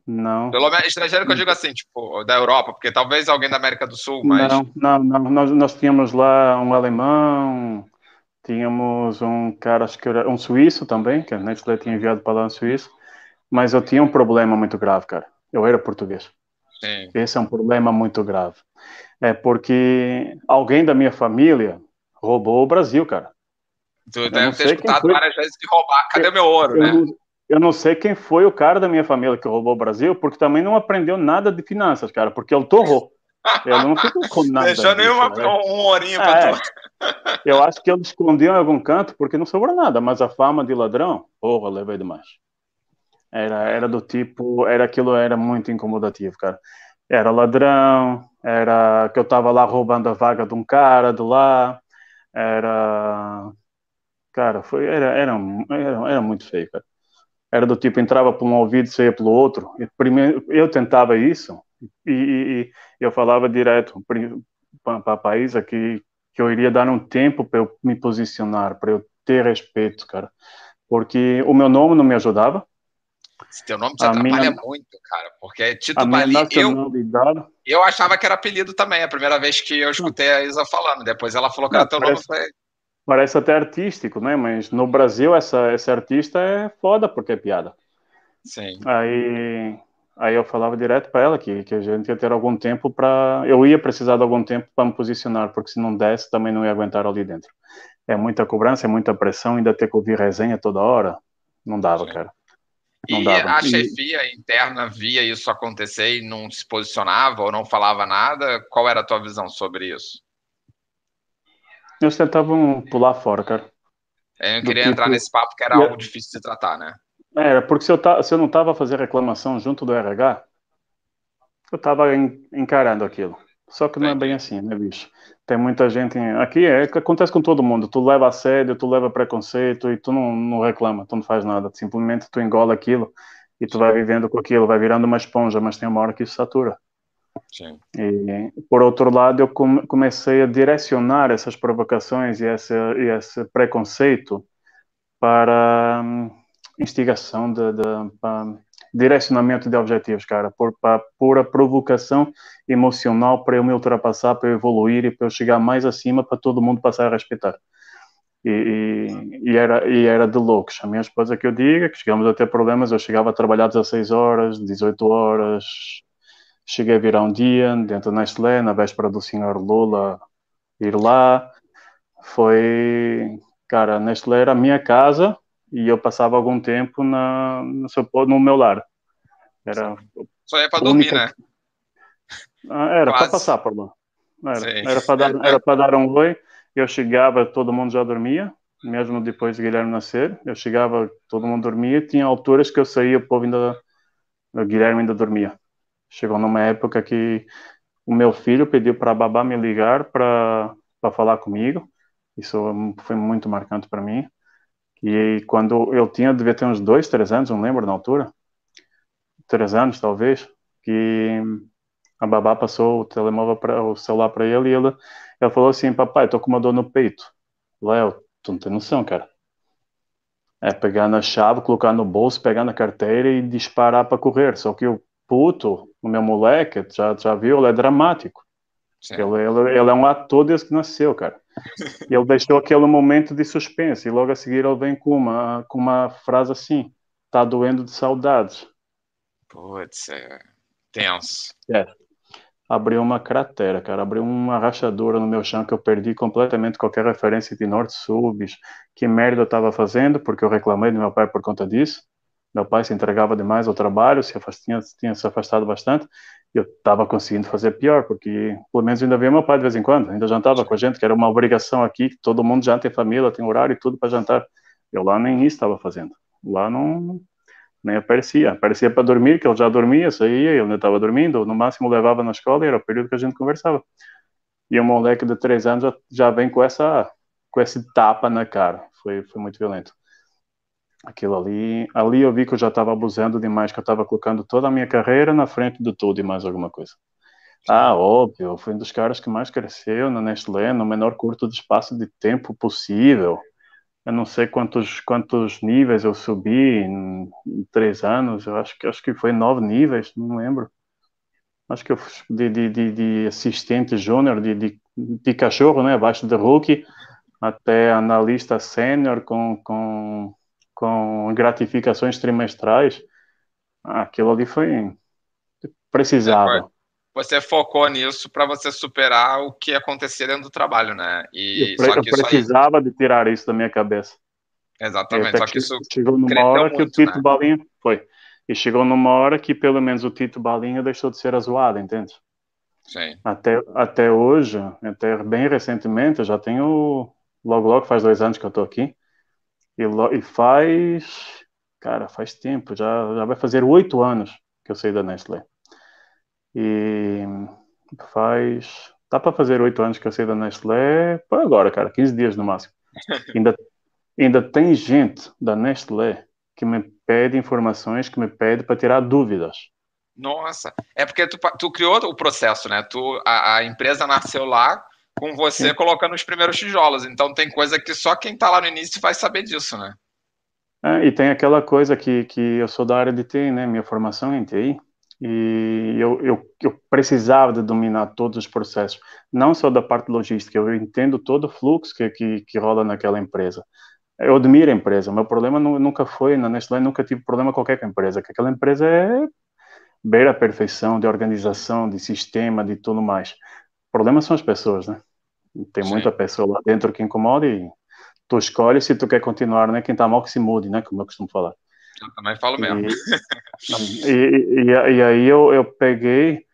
Não. Pelo menos estrangeiro que eu digo assim, tipo, da Europa, porque talvez alguém da América do Sul, mas. Não, não, não. Nós, nós tínhamos lá um alemão, tínhamos um cara, acho que era um suíço também, que a Nestlé tinha enviado para lá um suíço, mas eu tinha um problema muito grave, cara. Eu era português. Sim. Esse é um problema muito grave. É porque alguém da minha família roubou o Brasil, cara. Tu deve ter escutado várias vezes que roubar. Cadê eu, meu ouro, eu né? Não, eu não sei quem foi o cara da minha família que roubou o Brasil, porque também não aprendeu nada de finanças, cara, porque ele torrou. Ele não ficou com nada. Deixou nenhuma, né? um ourinho é, pra tu. Eu acho que ele escondeu em algum canto porque não sobrou nada, mas a fama de ladrão, porra, levei demais. Era, era do tipo, era aquilo, era muito incomodativo, cara. Era ladrão, era que eu tava lá roubando a vaga de um cara de lá, era. Cara, foi, era, era, era, era muito feio, cara era do tipo entrava por um ouvido e saía pelo outro. E primeiro eu tentava isso e, e, e eu falava direto para a país que que eu iria dar um tempo para eu me posicionar, para eu ter respeito, cara, porque o meu nome não me ajudava. Esse teu nome te a atrapalha minha, muito, cara, porque Tito Bali, eu, eu achava que era apelido também, a primeira vez que eu escutei a Isa falando, depois ela falou que era teu parece, nome, falei, Parece até artístico, né? Mas no Brasil essa, esse artista é foda porque é piada. Sim. Aí, aí eu falava direto para ela que, que a gente ia ter algum tempo para. Eu ia precisar de algum tempo para me posicionar, porque se não desse também não ia aguentar ali dentro. É muita cobrança, é muita pressão, ainda ter que ouvir resenha toda hora. Não dava, Sim. cara. Não e dava. a chefia interna via isso acontecer e não se posicionava ou não falava nada? Qual era a tua visão sobre isso? Eles tentavam pular fora, cara. Eu não queria tipo... entrar nesse papo que era algo difícil de tratar, né? Era, porque se eu, ta... se eu não estava a fazer reclamação junto do RH, eu estava encarando aquilo. Só que não é bem assim, né, bicho? Tem muita gente. Aqui é que acontece com todo mundo. Tu leva assédio, tu leva preconceito e tu não, não reclama, tu não faz nada. Simplesmente tu engola aquilo e tu vai vivendo com aquilo, vai virando uma esponja, mas tem uma hora que isso satura. Sim. E, por outro lado, eu comecei a direcionar essas provocações e esse, e esse preconceito para um, instigação de, de direcionamento de objetivos, cara, por, para pura provocação emocional para eu me ultrapassar, para eu evoluir e para eu chegar mais acima para todo mundo passar a respeitar. E, e, e, era, e era de loucos. A minha esposa que eu diga que chegamos a ter problemas, eu chegava a trabalhar 16 horas, 18 horas, Cheguei a virar um dia dentro da Nestlé, na véspera do senhor Lula ir lá. Foi, cara, a Nestlé era a minha casa e eu passava algum tempo na, no, seu, no meu lar. Era Só é para dormir, né? Ah, era para passar por lá. Era, para dar, dar um oi. Eu chegava, todo mundo já dormia, mesmo depois de Guilherme nascer. Eu chegava, todo mundo dormia. Tinha alturas que eu saía, o povo ainda, o Guilherme ainda dormia. Chegou numa época que o meu filho pediu para a babá me ligar para falar comigo. Isso foi muito marcante para mim. E quando eu tinha, devia ter uns dois, três anos, não lembro na altura, três anos talvez, que a babá passou o telemóvel para o celular para ele e ele, ele falou assim: Papai, estou com uma dor no peito. Léo, tu não tem noção, cara. É pegar na chave, colocar no bolso, pegar na carteira e disparar para correr. Só que o puto, o meu moleque, já, já viu, ele é dramático. Ele, ele, ele, é um ator desde que nasceu, cara. Ele deixou aquele momento de suspense. E logo a seguir ele vem com uma, com uma frase assim: tá doendo de saudades. Putz, é tenso. É. Abriu uma cratera, cara. Abriu uma rachadura no meu chão que eu perdi completamente qualquer referência de norte-sul, Que merda eu tava fazendo, porque eu reclamei do meu pai por conta disso. Meu pai se entregava demais ao trabalho, se tinha, tinha se afastado bastante. Eu estava conseguindo fazer pior, porque pelo menos ainda via meu pai de vez em quando, ainda jantava com a gente, que era uma obrigação aqui, que todo mundo já tem família, tem horário e tudo para jantar. Eu lá nem isso estava fazendo. Lá não nem aparecia. Aparecia para dormir, que ele já dormia, saía, ele ainda estava dormindo, no máximo levava na escola e era o período que a gente conversava. E o moleque de três anos já, já vem com essa com esse tapa na cara. Foi, foi muito violento aquilo ali, ali eu vi que eu já estava abusando demais, que eu estava colocando toda a minha carreira na frente de tudo e mais alguma coisa. Ah, óbvio, fui um dos caras que mais cresceu na Nestlé, no menor curto de espaço de tempo possível. Eu não sei quantos quantos níveis eu subi em, em três anos, eu acho que acho que foi nove níveis, não lembro. Acho que eu de, de, de, de assistente júnior, de, de, de cachorro, né, abaixo de rookie, até analista sênior com, com com gratificações trimestrais, aquilo ali foi precisava. Você focou nisso para você superar o que acontecia dentro do trabalho, né? E eu, eu precisava aí... de tirar isso da minha cabeça. Exatamente. Só que isso chegou numa hora muito, que o Tito né? Balinha foi. E chegou numa hora que pelo menos o Tito Balinha deixou de ser azoado, entende? Sim. Até, até hoje, até bem recentemente, já tenho. Logo, logo faz dois anos que eu estou aqui. E, e faz. Cara, faz tempo, já, já vai fazer oito anos que eu saí da Nestlé. E faz. Dá para fazer oito anos que eu saí da Nestlé, por agora, cara, 15 dias no máximo. ainda, ainda tem gente da Nestlé que me pede informações, que me pede para tirar dúvidas. Nossa, é porque tu, tu criou o processo, né? Tu, a, a empresa nasceu lá com você Sim. colocando os primeiros tijolos. Então tem coisa que só quem está lá no início vai saber disso, né? É, e tem aquela coisa que, que eu sou da área de TI, né? Minha formação é em TI. E eu, eu, eu precisava de dominar todos os processos, não só da parte logística, eu entendo todo o fluxo que, que, que rola naquela empresa. Eu admiro a empresa, meu problema nunca foi, na Nestlé nunca tive problema com qualquer empresa, que aquela empresa é beira a perfeição de organização, de sistema, de tudo mais. Problema são as pessoas, né? Tem Sim. muita pessoa lá dentro que incomoda e tu escolhe se tu quer continuar, né? Quem tá mal que se mude, né? Como eu costumo falar. Eu também falo mesmo. E, e, e, e aí eu, eu peguei,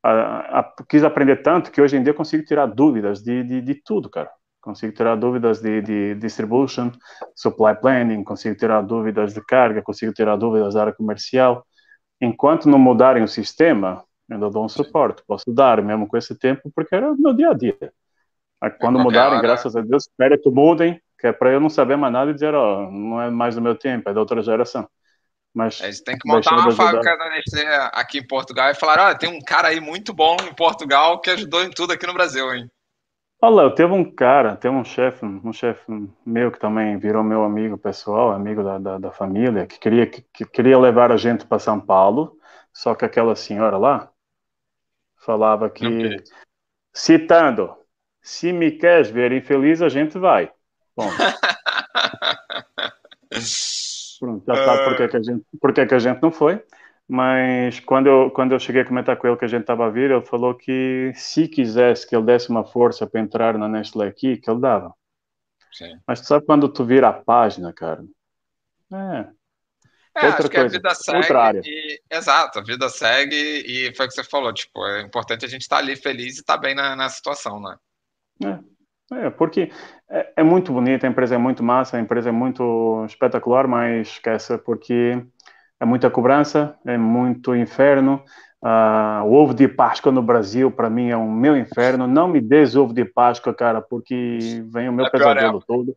a, a, quis aprender tanto que hoje em dia eu consigo tirar dúvidas de, de, de tudo, cara. Consigo tirar dúvidas de, de distribution, supply planning, consigo tirar dúvidas de carga, consigo tirar dúvidas da área comercial. Enquanto não mudarem o sistema, ainda dou um suporte. Posso dar mesmo com esse tempo, porque era o meu dia a dia. Quando é mudarem, hora. graças a Deus, espero que mudem, que é para eu não saber mais nada e dizer, ó, oh, não é mais do meu tempo, é da outra geração. Mas Eles têm que montar uma fábrica da Nestlé aqui em Portugal e falar, olha, tem um cara aí muito bom em Portugal que ajudou em tudo aqui no Brasil, hein? Olha, eu teve um cara, tem um chefe, um chefe meu que também virou meu amigo pessoal, amigo da, da, da família, que queria, que, que, queria levar a gente para São Paulo, só que aquela senhora lá, falava que, okay. citando, se me queres ver infeliz, a gente vai. Bom. Pronto, já sabe porque, é que a gente, porque é que a gente não foi. Mas quando eu, quando eu cheguei a comentar com ele que a gente estava a vir, ele falou que se quisesse que ele desse uma força para entrar na Nestlé aqui, que ele dava. Sim. Mas tu sabe quando tu vira a página, cara? É, é, Outra acho que coisa, a vida segue. E, exato, a vida segue e foi o que você falou. Tipo, é importante a gente estar tá ali feliz e estar tá bem na, na situação, né? É, é porque é, é, muito bonita, a empresa é muito massa, a empresa é muito espetacular, mas esquece, porque é muita cobrança, é muito inferno. Uh, o ovo de Páscoa no Brasil, para mim, é um meu inferno. Não me des ovo de Páscoa, cara, porque vem o meu é pesadelo todo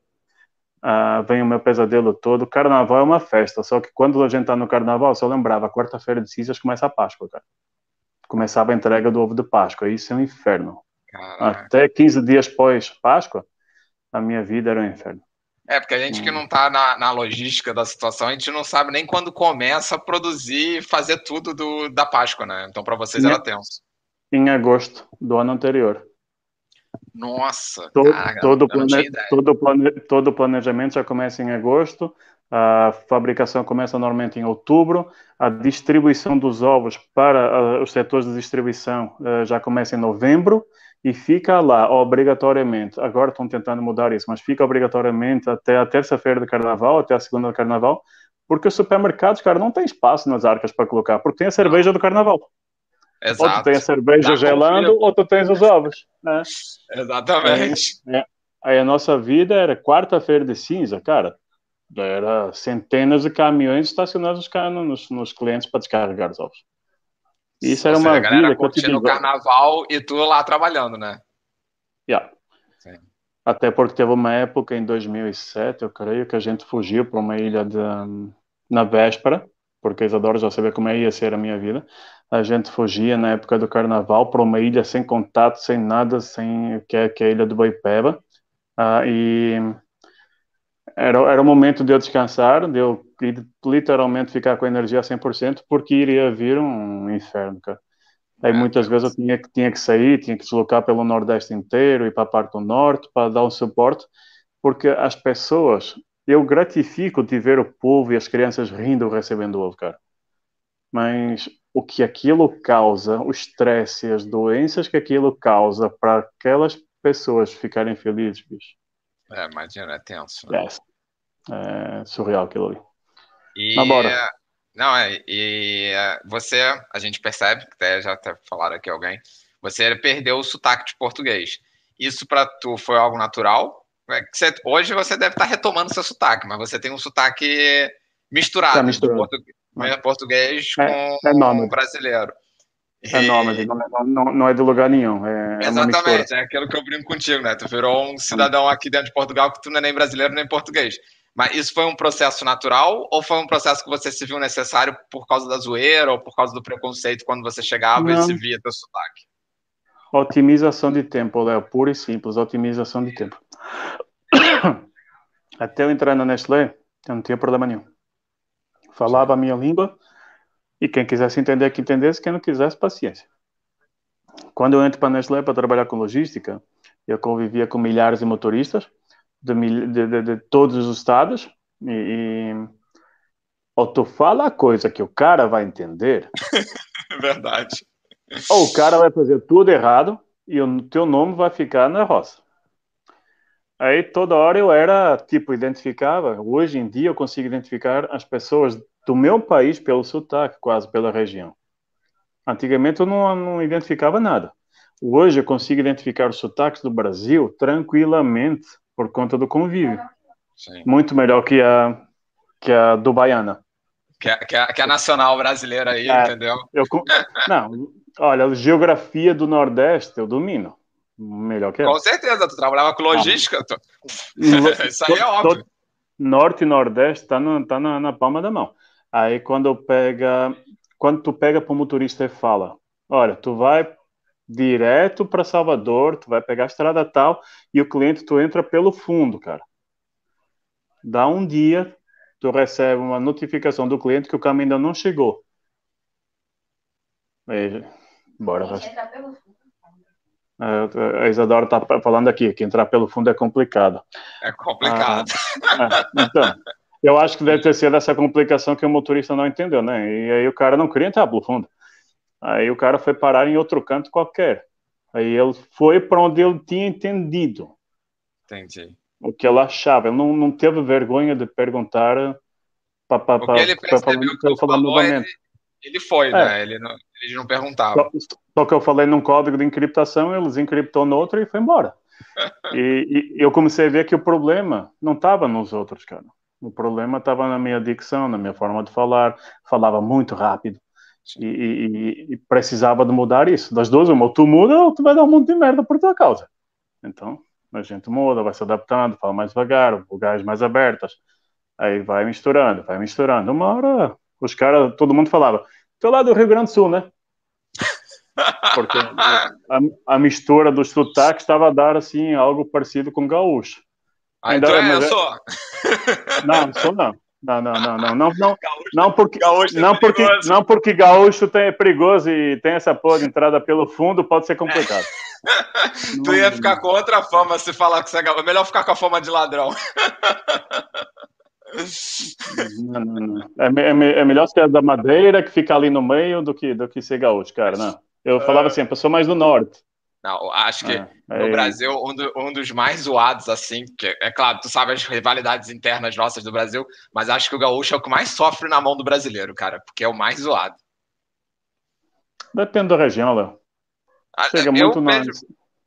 uh, vem o meu pesadelo todo. Carnaval é uma festa, só que quando a gente tá no carnaval, só lembrava, quarta-feira de cinzas começa a Páscoa, cara. Começava a entrega do ovo de Páscoa, isso é um inferno. Caraca. Até 15 dias pós Páscoa, a minha vida era um inferno. É, porque a gente hum. que não tá na, na, logística da situação, a gente não sabe nem quando começa a produzir e fazer tudo do, da Páscoa, né? Então, para vocês era tenso. Em agosto do ano anterior. Nossa, todo, cara, todo, plane... todo, plane... todo planejamento já começa em agosto, a fabricação começa normalmente em outubro, a distribuição dos ovos para uh, os setores de distribuição uh, já começa em novembro e fica lá obrigatoriamente. Agora estão tentando mudar isso, mas fica obrigatoriamente até a terça-feira de carnaval, até a segunda de carnaval, porque os supermercados, cara, não tem espaço nas arcas para colocar, porque tem a cerveja do carnaval. Exato. Ou tu tem a cerveja Dá gelando, ou tu tens os ovos. Né? Exatamente. É, Aí a nossa vida era quarta-feira de cinza, cara. Era centenas de caminhões estacionados nos, nos, nos clientes para descarregar os ovos. Isso era seja, uma a galera vida curtindo o carnaval e tu lá trabalhando, né? Yeah. Sim. Até porque teve uma época em 2007, eu creio, que a gente fugiu para uma ilha de, na véspera, porque Isadora já sabia como é ia ser a minha vida. A gente fugia na época do carnaval para uma ilha sem contato, sem nada, sem que é, que é a ilha do Boipeba. Ah, e era, era o momento de eu descansar, de eu literalmente ficar com a energia a 100%, porque iria vir um inferno, cara. Aí É, muitas vezes eu tinha que, tinha que sair, tinha que deslocar pelo Nordeste inteiro, ir para a parte do Norte para dar um suporte, porque as pessoas, eu gratifico de ver o povo e as crianças rindo recebendo ovo, cara. Mas o que aquilo causa, o estresse, as doenças que aquilo causa para aquelas pessoas ficarem felizes, bicho, É, imagina, é tenso. né? é, é surreal aquilo ali. E, Mas bora. Não, é, e é, você, a gente percebe, que até já até falaram aqui alguém, você perdeu o sotaque de português. Isso para tu foi algo natural? É você- hoje você deve estar retomando seu sotaque, mas você tem um sotaque misturado, Tá misturado. portu- português com É- é nômade. brasileiro. É E- nômade, não, é- não, não é de lugar nenhum. É, é. Exatamente, é aquilo que eu brinco contigo, né? Tu virou um cidadão aqui dentro de Portugal que tu não é nem brasileiro nem português. Mas isso foi um processo natural ou foi um processo que você se viu necessário por causa da zoeira ou por causa do preconceito quando você chegava e Não. se via teu sotaque? Otimização de tempo, Léo, pura e simples, otimização de tempo. Até eu entrar na Nestlé, eu não tinha problema nenhum. Falava a minha língua e quem quisesse entender, que entendesse, quem não quisesse, paciência. Quando eu entro para a Nestlé para trabalhar com logística, eu convivia com milhares de motoristas de, de- de- de todos os estados e, e ou tu fala a coisa que o cara vai entender, Verdade. ou o cara vai fazer tudo errado e o teu nome vai ficar na roça. Aí toda hora eu era, tipo, identificava. Hoje em dia eu consigo identificar as pessoas do meu país pelo sotaque, quase pela região. Antigamente eu não, não identificava nada. Hoje eu consigo identificar os sotaques do Brasil tranquilamente por conta do convívio. Sim. Muito melhor que a, que a do Baiana. Que é, que é- que é nacional brasileira aí, É. entendeu? Eu, não, olha, a geografia do Nordeste eu domino. Melhor que ela. Com certeza, tu trabalhava com logística. tu- Isso aí é óbvio. Norte e Nordeste está tá na, na palma da mão. Aí quando eu pega, quando tu pega para o motorista e fala, olha, tu vai direto para Salvador, tu vai pegar a estrada tal e o cliente tu entra pelo fundo, cara. Dá um dia, tu recebe uma notificação do cliente que o caminho ainda não chegou. Aí, bora, vai. Entra pelo fundo. É, A Isadora está falando aqui que entrar pelo fundo é complicado. É complicado. É, então, eu acho que deve ter sido essa complicação que o motorista não entendeu, né? E aí o cara não queria entrar pelo fundo. Aí o cara foi parar em outro canto qualquer. Aí ele foi para onde ele tinha entendido Entendi. o que ele achava. Ele não, não teve vergonha de perguntar para Porque ele percebeu que falar falou, ele. Ele foi, É. né? Ele não, ele não perguntava. Só, só que eu falei num código de encriptação, eles encriptou no outro e foi embora. E, e eu comecei a ver que o problema não estava nos outros, cara. O problema estava na minha dicção, na minha forma de falar. Falava muito rápido. E, e- e- precisava de mudar isso. Das duas, uma, ou tu muda ou tu vai dar um monte de merda por tua causa. Então, a gente muda, vai se adaptando, fala mais devagar, lugares mais abertas. Aí vai misturando, vai misturando. Uma hora, os caras, todo mundo falava, teu lá do Rio Grande do Sul, né? Porque a, a mistura dos sotaques estava a dar, assim, algo parecido com gaúcho. Ainda tu é, é, mas eu é- sou. Não, sou não. Não, não, não, não, não, não, Gaúcho, não porque, gaúcho é não porque, não porque gaúcho tem, é perigoso e tem essa porra de entrada pelo fundo, pode ser complicado. Tu ia ficar com outra fama se falar que você é gaúcho. É melhor ficar com a fama de ladrão. Não, não, não. É, é é melhor ser da Madeira, que fica ali no meio, do que, do que ser gaúcho, cara, não. Eu falava assim, eu sou mais do norte. Não, acho que É, no Brasil, um, do- um dos mais zoados, assim, que é claro, tu sabe as rivalidades internas nossas do Brasil, mas acho que o gaúcho é o que mais sofre na mão do brasileiro, cara, porque é o mais zoado. Depende da região, Léo. Ah, Chega eu muito, na,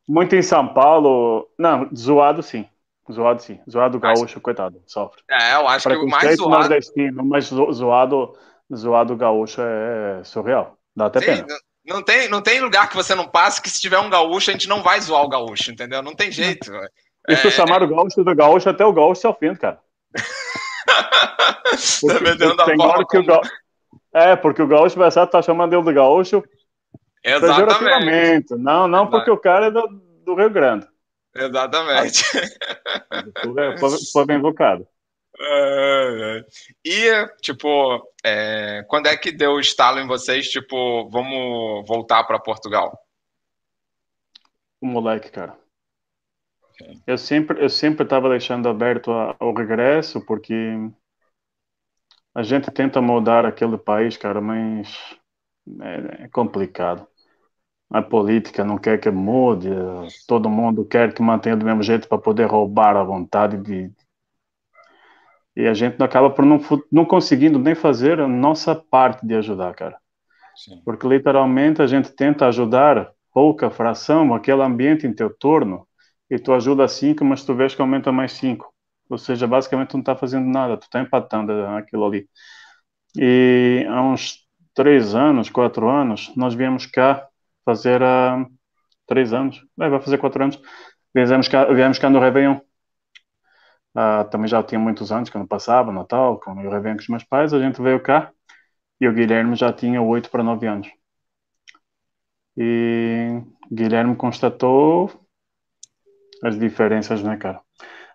muito em São Paulo. Não, zoado sim. Zoado sim. Zoado gaúcho, coitado, sofre. É, eu acho que o mais zoado. nordestino, mas zo- zoado, zoado gaúcho é surreal. Dá até Sim, pena. não- não tem, não tem lugar que você não passe que se tiver um gaúcho, a gente não vai zoar o gaúcho, entendeu? Não tem jeito. E se tu chamar o gaúcho do gaúcho, até o gaúcho se ofende, cara. Dependendo da tem hora que o gaúcho... É, porque o gaúcho vai estar tá chamando ele de gaúcho Exatamente. Não, não porque o cara é do, do Rio Grande. Exatamente. Foi, bem invocado. É, é. E, tipo, é, quando é que deu o estalo em vocês, tipo, vamos voltar para Portugal? O moleque, cara. Eu sempre, eu sempre estava deixando aberto a- ao regresso, porque a gente tenta mudar aquele país, cara, mas é, é complicado. A política não quer que mude, todo mundo quer que mantenha do mesmo jeito para poder roubar a vontade de. E a gente acaba por não, não conseguindo nem fazer a nossa parte de ajudar, cara. Sim. Porque literalmente a gente tenta ajudar pouca fração, aquele ambiente em teu torno, e tu ajuda cinco, mas tu vês que aumenta mais cinco. Ou seja, basicamente tu não está fazendo nada, tu está empatando aquilo ali. E há uns três anos, quatro anos, nós viemos cá fazer a três anos, é, vai fazer quatro anos, viemos cá, viemos cá no Réveillon. Ah, também já tinha muitos anos que eu não passava, Natal, com o Réveillon com os meus pais, a gente veio cá e o Guilherme já tinha oito para nove anos. E Guilherme constatou as diferenças, né, cara?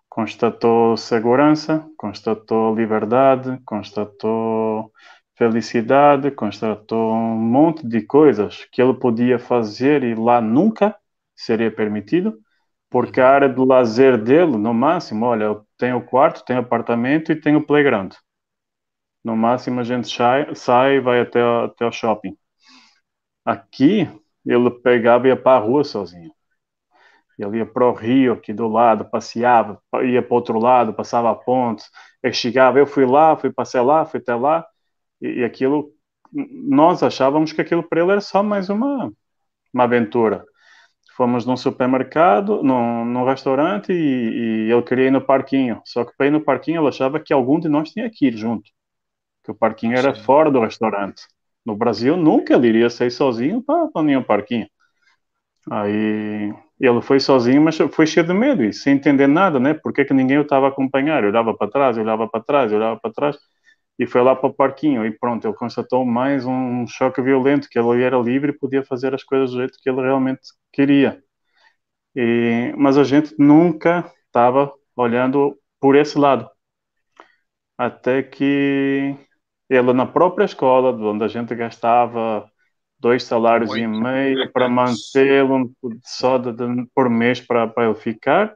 Constatou segurança, constatou liberdade, constatou felicidade, constatou um monte de coisas que ele podia fazer e lá nunca seria permitido, porque a área do lazer dele, no máximo, olha, eu tenho quarto, tenho apartamento e tenho playground. No máximo a gente sai, e vai até, até o shopping. Aqui, ele pegava e ia para a rua sozinho. Ele ia para o rio aqui do lado, passeava, ia para o outro lado, passava a ponte, chegava, eu fui lá, fui passei lá, fui até lá, e, e aquilo, nós achávamos que aquilo para ele era só mais uma, uma aventura. Fomos num supermercado, num, num restaurante, e, e ele queria ir no parquinho, só que para ir no parquinho ele achava que algum de nós tinha que ir junto, que o parquinho era Sim. fora do restaurante. No Brasil, nunca ele iria sair sozinho para, nenhum parquinho. Aí ele foi sozinho, mas foi cheio de medo e sem entender nada, né? Por que, que ninguém o estava a acompanhar? Eu olhava para trás, eu olhava para trás, eu olhava para trás e foi lá para o parquinho. E pronto, ele constatou mais um choque violento, que ele era livre e podia fazer as coisas do jeito que ele realmente queria. E, mas a gente nunca estava olhando por esse lado. Até que ele, na própria escola, onde a gente gastava dois salários e Muito. meio para mantê-lo só de, de, por mês para, para ele ficar,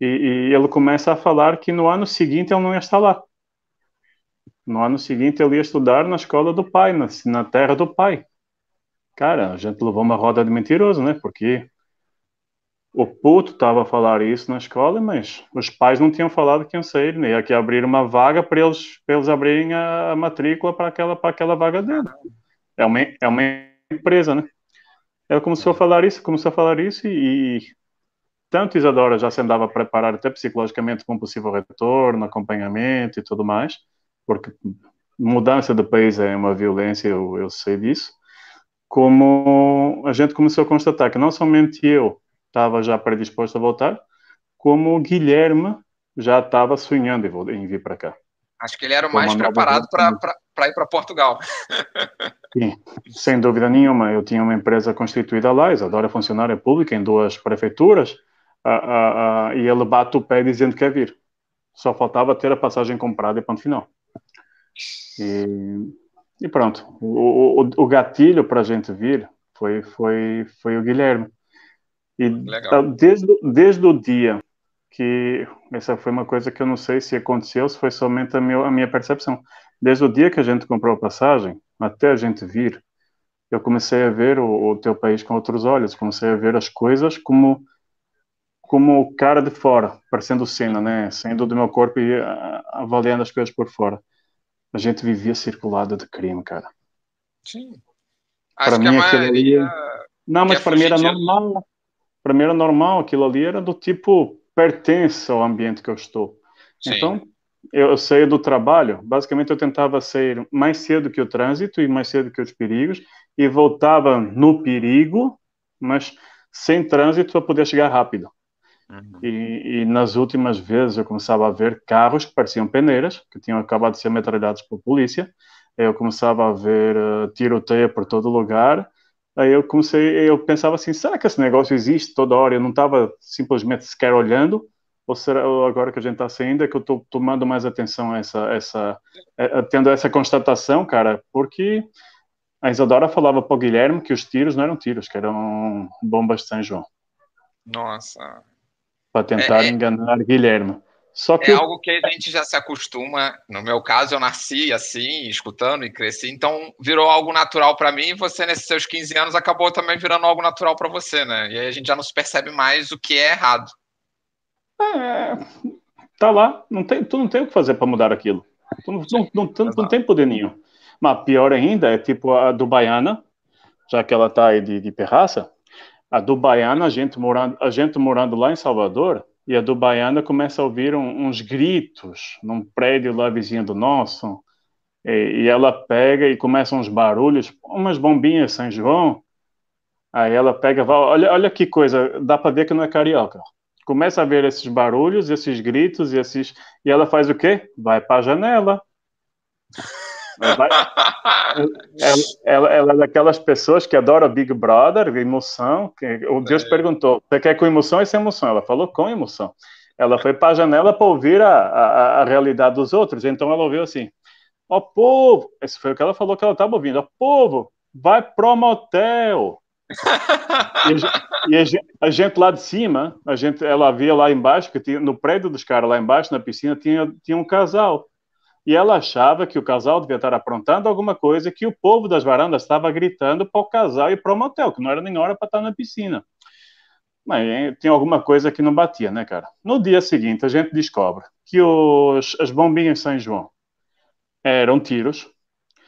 e, e ele começa a falar que no ano seguinte ele não ia estar lá. No ano seguinte ele ia estudar na escola do pai, na, na terra do pai. Cara, a gente levou uma roda de mentiroso, né? Porque o puto estava a falar isso na escola, mas os pais não tinham falado que iam sair, né? Que abrir uma vaga para eles, eles abrirem a, matrícula para aquela, aquela vaga dele. É uma, é uma empresa, né? Ele começou a falar isso, começou a falar isso e, e tanto Isadora já se andava a preparar até psicologicamente com possível retorno, acompanhamento e tudo mais, porque mudança de país é uma violência, eu, eu sei disso, como a gente começou a constatar que não somente eu estava já predisposto a voltar, como o Guilherme já estava sonhando em, vir para cá. Acho que ele era o mais preparado para ir para Portugal. Sim, sem dúvida nenhuma. Eu tinha uma empresa constituída lá, Isadora é funcionária pública em duas prefeituras, uh, uh, uh, e ele bate o pé dizendo que quer vir. Só faltava ter a passagem comprada e ponto final. E, e pronto. O, o, o gatilho para a gente vir foi, foi, foi o Guilherme. E Legal. desde, desde o dia que essa foi uma coisa que eu não sei se aconteceu, se foi somente a, meu, a minha percepção. Desde o dia que a gente comprou a passagem até a gente vir, eu comecei a ver o, o teu país com outros olhos, comecei a ver as coisas como como o cara de fora, parecendo cena, né? Saindo do meu corpo e avaliando as coisas por fora. A gente vivia circulado de crime, cara. Sim. Para mim, aquilo ali. É- não, mas para mim era normal. Para mim era normal. Aquilo ali era do tipo pertence ao ambiente que eu estou. Sim. Então, eu saía do trabalho, basicamente eu tentava sair mais cedo que o trânsito e mais cedo que os perigos, e voltava no perigo, mas sem trânsito para poder chegar rápido. Uhum. E, e, nas últimas vezes eu começava a ver carros que pareciam peneiras, que tinham acabado de ser metralhados por polícia. Eu começava a ver uh, tiroteio por todo lugar. Aí eu comecei, eu pensava assim, será que esse negócio existe toda hora? Eu não estava simplesmente sequer olhando, ou será agora que a gente está saindo é que eu estou tomando mais atenção a essa, essa, a, a, tendo essa constatação, cara? Porque a Isadora falava para o Guilherme que os tiros não eram tiros, que eram bombas de São João. Nossa, para tentar é, é, enganar Guilherme. Só que é algo que a gente já se acostuma. No meu caso, eu nasci assim, escutando e cresci, então virou algo natural para mim. E você, nesses seus 15 anos, acabou também virando algo natural para você, né? E aí a gente já não se percebe mais o que é errado. É, tá lá, não tem, tu não tem o que fazer para mudar aquilo. Tu não, não, não, não, não tem poder nenhum. Mas pior ainda é tipo a do Baiana, já que ela tá aí de, de perraça, a do Baiana, a gente morando, a gente morando lá em Salvador, e a do Baiana começa a ouvir um, uns gritos num prédio lá vizinho do nosso, e, e, ela pega e começa uns barulhos, umas bombinhas São João, aí ela pega, olha, olha que coisa, dá para ver que não é carioca. Começa a ver esses barulhos, esses gritos, e esses, e ela faz o quê? Vai para a janela. Ela, ela, ela, é daquelas pessoas que adora Big Brother, emoção. Que, o Deus é. perguntou: você quer com emoção ou sem emoção? Ela falou com emoção. Ela foi para a janela para ouvir a, a, a, realidade dos outros. Então ela ouviu assim: Ó oh, povo, esse foi o que ela falou que ela estava ouvindo: Ó oh, povo, vai pro motel. e, a, gente, a, gente, lá de cima, a gente, ela via lá embaixo, que tinha, no prédio dos caras lá embaixo, na piscina, tinha, tinha um casal e ela achava que o casal devia estar aprontando alguma coisa, que o povo das varandas estava gritando para o casal e para o motel, que não era nem hora para estar na piscina. Mas tinha alguma coisa que não batia, né, cara? No dia seguinte, a gente descobre que os, as bombinhas São João eram tiros,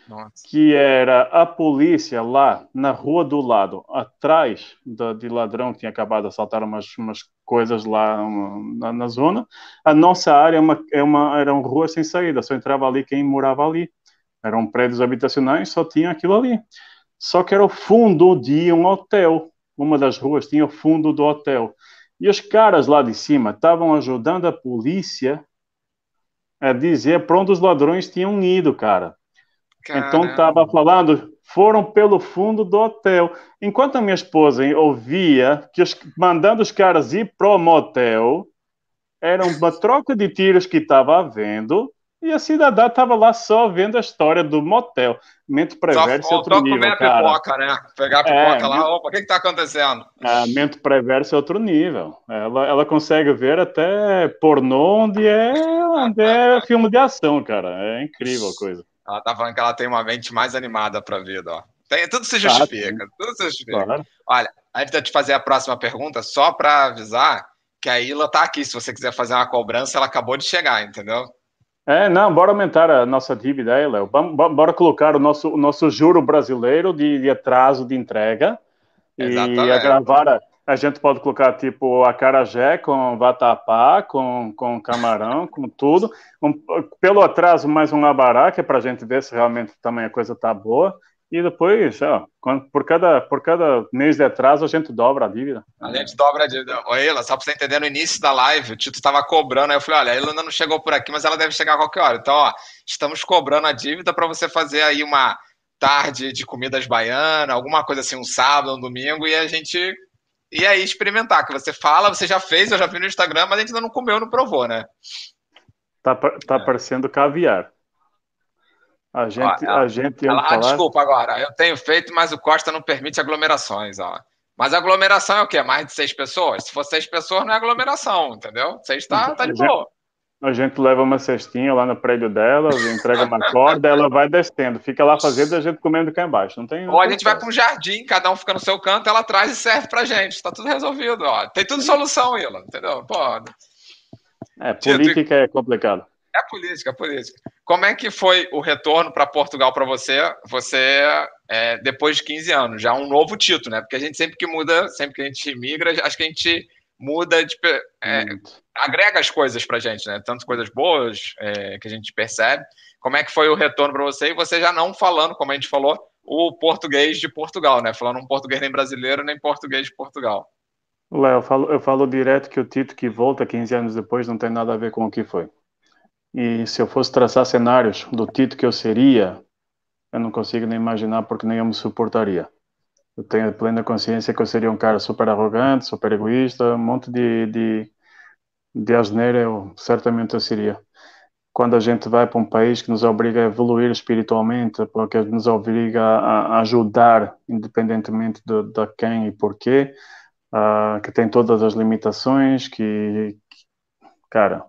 nossa. que era a polícia lá na rua do lado, atrás da, de ladrão que tinha acabado de assaltar umas, umas coisas lá na, na, zona. A nossa área é uma, é uma, era uma rua sem saída, só entrava ali quem morava ali. Eram prédios habitacionais, só tinha aquilo ali. Só que era o fundo de um hotel. Uma das ruas tinha o fundo do hotel. E os caras lá de cima estavam ajudando a polícia a dizer para onde os ladrões tinham ido, cara. Caramba. Então estava falando, foram pelo fundo do hotel. Enquanto a minha esposa ouvia que os, mandando os caras ir pro motel, era uma troca de tiros que estava havendo, e a cidadã estava lá só vendo a história do motel. Mente perverso é outro nível, comer cara. pipoca, né? Pegar a pipoca é, lá, opa, o que está acontecendo? A mente perversa é outro nível. Ela, ela consegue ver até pornô onde é, onde é filme de ação, cara. É incrível a coisa. Ela tá falando que ela tem uma mente mais animada para a vida, ó. Tem, tudo se justifica, tudo se justifica. Claro. Olha, antes de eu te fazer a próxima pergunta, só para avisar que a Ila tá aqui. Se você quiser fazer uma cobrança, ela acabou de chegar, entendeu? É, não, bora aumentar a nossa dívida aí, Léo. Bora colocar o nosso, o nosso juro brasileiro de, de atraso de entrega Exatamente. e agravar, a gente pode colocar tipo acarajé com vatapá, com, com camarão, com tudo. Um, pelo atraso, mais um abará, que é para a gente ver se realmente também a coisa tá boa. E depois, ó, por, cada, por cada mês de atraso, a gente dobra a dívida. A gente dobra a dívida. Oi, Ela, só para você entender, no início da live, o Tito estava cobrando. Aí eu falei: olha, ela ainda não chegou por aqui, mas ela deve chegar a qualquer hora. Então, ó, estamos cobrando a dívida para você fazer aí uma tarde de comidas baianas, alguma coisa assim, um sábado, um domingo, e a gente e aí experimentar, que você fala, você já fez, eu já vi no Instagram, mas a gente ainda não comeu, não provou, né? Tá, tá é. parecendo caviar. A gente, ó, a gente ela, falar... Desculpa agora, eu tenho feito, mas o Costa não permite aglomerações, ó. Mas aglomeração é o quê? Mais de seis pessoas? Se for seis pessoas, não é aglomeração, entendeu? Seis tá, tá de boa. A gente leva uma cestinha lá no prédio dela, entrega uma corda, ela vai descendo, fica lá fazendo a gente comendo cá embaixo. Não tem. Ou a gente vai para um jardim, cada um fica no seu canto, ela traz e serve pra gente. Tá tudo resolvido, ó. Tem tudo solução, Ila, entendeu? Pô. É, política é complicado. É política, é política. Como é que foi o retorno para Portugal para você? Você, é, depois de 15 anos, já um novo título, né? Porque a gente sempre que muda, sempre que a gente migra, acho que a gente muda, de, é, agrega as coisas para gente, né? Tanto coisas boas é, que a gente percebe. Como é que foi o retorno para você? E você já não falando, como a gente falou, o português de Portugal, né? Falando um português nem brasileiro, nem português de Portugal. Léo, eu falo, eu falo direto que o Tito que volta 15 anos depois não tem nada a ver com o que foi. E se eu fosse traçar cenários do Tito que eu seria, eu não consigo nem imaginar porque nem eu me suportaria. Eu tenho plena consciência que eu seria um cara super arrogante, super egoísta, um monte de, de, de asneira eu certamente eu seria. Quando a gente vai para um país que nos obriga a evoluir espiritualmente, porque nos obriga a, ajudar, independentemente de, de quem e porquê, uh, que tem todas as limitações, que, que, cara,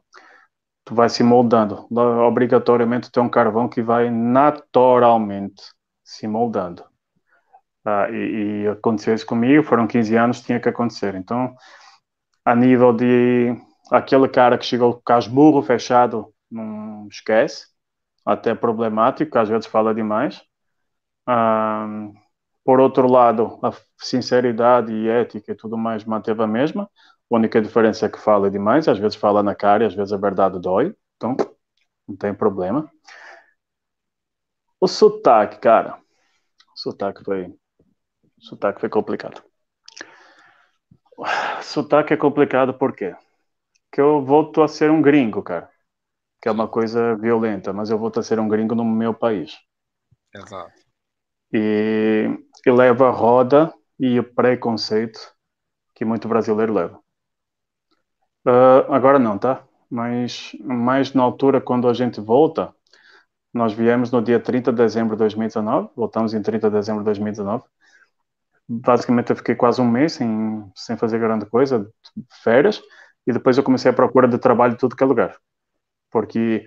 tu vai se moldando. Obrigatoriamente tem um carvão que vai naturalmente se moldando. Uh, e, e, aconteceu isso comigo, foram 15 anos, tinha que acontecer. Então, a nível de aquele cara que chegou com o burro fechado, não esquece, até problemático, às vezes fala demais. Uh, por outro lado, a sinceridade e ética e tudo mais manteve a mesma. A única diferença é que fala demais, às vezes fala na cara, às vezes a verdade dói. Então, não tem problema. O sotaque, cara. O sotaque foi, sotaque foi complicado. Sotaque é complicado por quê? Porque eu volto a ser um gringo, cara. Que é uma coisa violenta, mas eu volto a ser um gringo no meu país. Exato e, e leva a roda e o preconceito que muito brasileiro leva. Uh, agora não, tá? Mas mais na altura, quando a gente volta, nós viemos no dia 30 de dezembro de 2019, voltamos em 30 de dezembro de 2019. Basicamente, eu fiquei quase um mês sem, sem fazer grande coisa, férias, e depois eu comecei a procura de trabalho em tudo que é lugar. Porque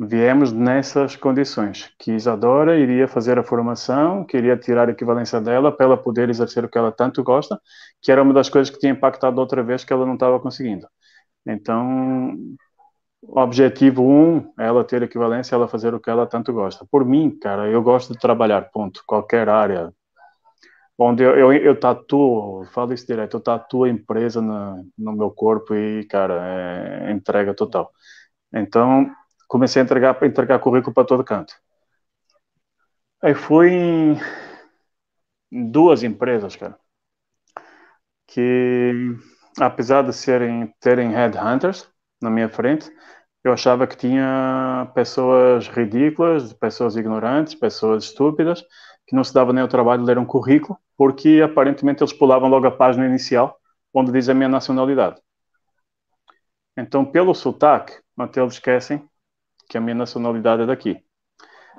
Viemos nessas condições, que Isadora iria fazer a formação, queria tirar a equivalência dela para ela poder exercer o que ela tanto gosta, que era uma das coisas que tinha impactado outra vez que ela não estava conseguindo. Então, objetivo um, ela ter equivalência, ela fazer o que ela tanto gosta. Por mim, cara, eu gosto de trabalhar, ponto, qualquer área. Onde eu, eu, eu tatuo, falo isso direto, eu tatuo a empresa no meu corpo e, cara, é entrega total. Então, comecei a entregar, entregar currículo para todo canto. Aí fui em duas empresas, cara, que apesar de serem terem headhunters na minha frente, eu achava que tinha pessoas ridículas, pessoas ignorantes, pessoas estúpidas, que não se dava nem o trabalho de ler um currículo, porque aparentemente eles pulavam logo a página inicial, onde diz a minha nacionalidade. Então, pelo sotaque, até eles esquecem que a minha nacionalidade é daqui.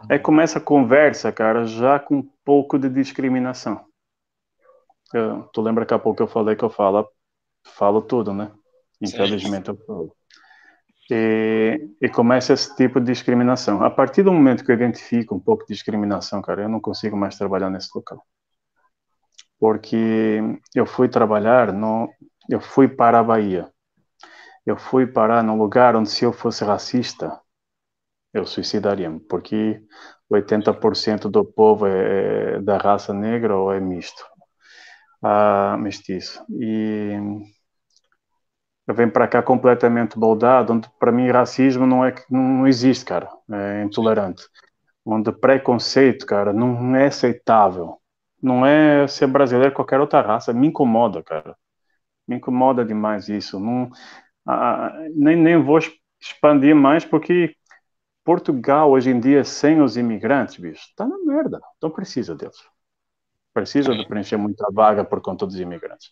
Aí começa a conversa, cara, já com um pouco de discriminação. Eu, tu lembra que há pouco eu falei que eu falo, falo tudo, né? Infelizmente Sim. eu falo. E, e, começa esse tipo de discriminação. A partir do momento que eu identifico um pouco de discriminação, cara, eu não consigo mais trabalhar nesse local. Porque eu fui trabalhar no. Eu fui para a Bahia. Eu fui parar num lugar onde, se eu fosse racista, eu suicidaria-me, porque 80% do povo é, é, da raça negra ou é misto, ah, mestiço. E venho para cá completamente moldado, onde para mim racismo não é que não existe, cara, é intolerante. Onde preconceito, cara, não é aceitável. Não é ser brasileiro qualquer outra raça, me incomoda, cara. Me incomoda demais isso. Não, ah, nem, nem vou expandir mais porque Portugal, hoje em dia, sem os imigrantes, bicho, está na merda. Não precisa deles. Precisa de preencher muita vaga por conta dos imigrantes.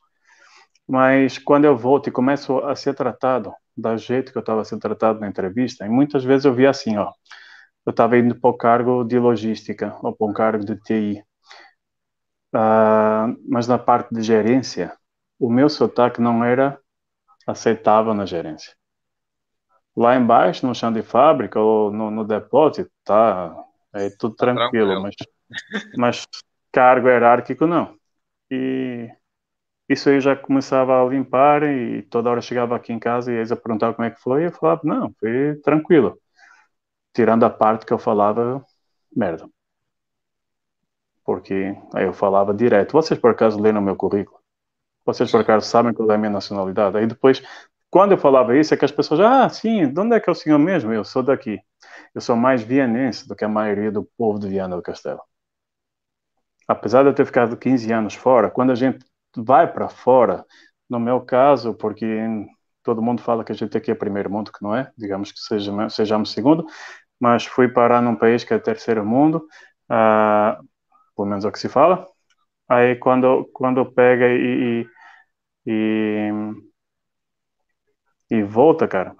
Mas quando eu volto e começo a ser tratado da jeito que eu estava sendo tratado na entrevista, e muitas vezes eu via assim, ó, eu estava indo para o cargo de logística ou para um cargo de TI, uh, ah, mas na parte de gerência, o meu sotaque não era aceitável na gerência. Lá embaixo, no chão de fábrica ou no, no depósito, tá é tudo tá tranquilo, tranquilo, Mas, mas cargo hierárquico não. E isso aí já começava a limpar e toda hora chegava aqui em casa e eles a perguntar como é que foi, e eu falava, não, foi tranquilo. tirando a parte que eu falava merda. Porque aí eu falava direto. Vocês por acaso leram o meu currículo? Vocês por acaso sabem qual é a minha nacionalidade? Aí depois, quando eu falava isso, é que as pessoas, ah, sim, de onde é que é o senhor mesmo? Eu sou daqui. Eu sou mais vienense do que a maioria do povo de Viana do Castelo. Apesar de eu ter ficado 15 anos fora, quando a gente vai para fora, no meu caso, porque todo mundo fala que a gente aqui é primeiro mundo, que não é, digamos que seja, sejamos segundo, mas fui parar num país que é terceiro mundo, uh, pelo menos é o que se fala. Aí quando, quando pega e, e, e volta, cara,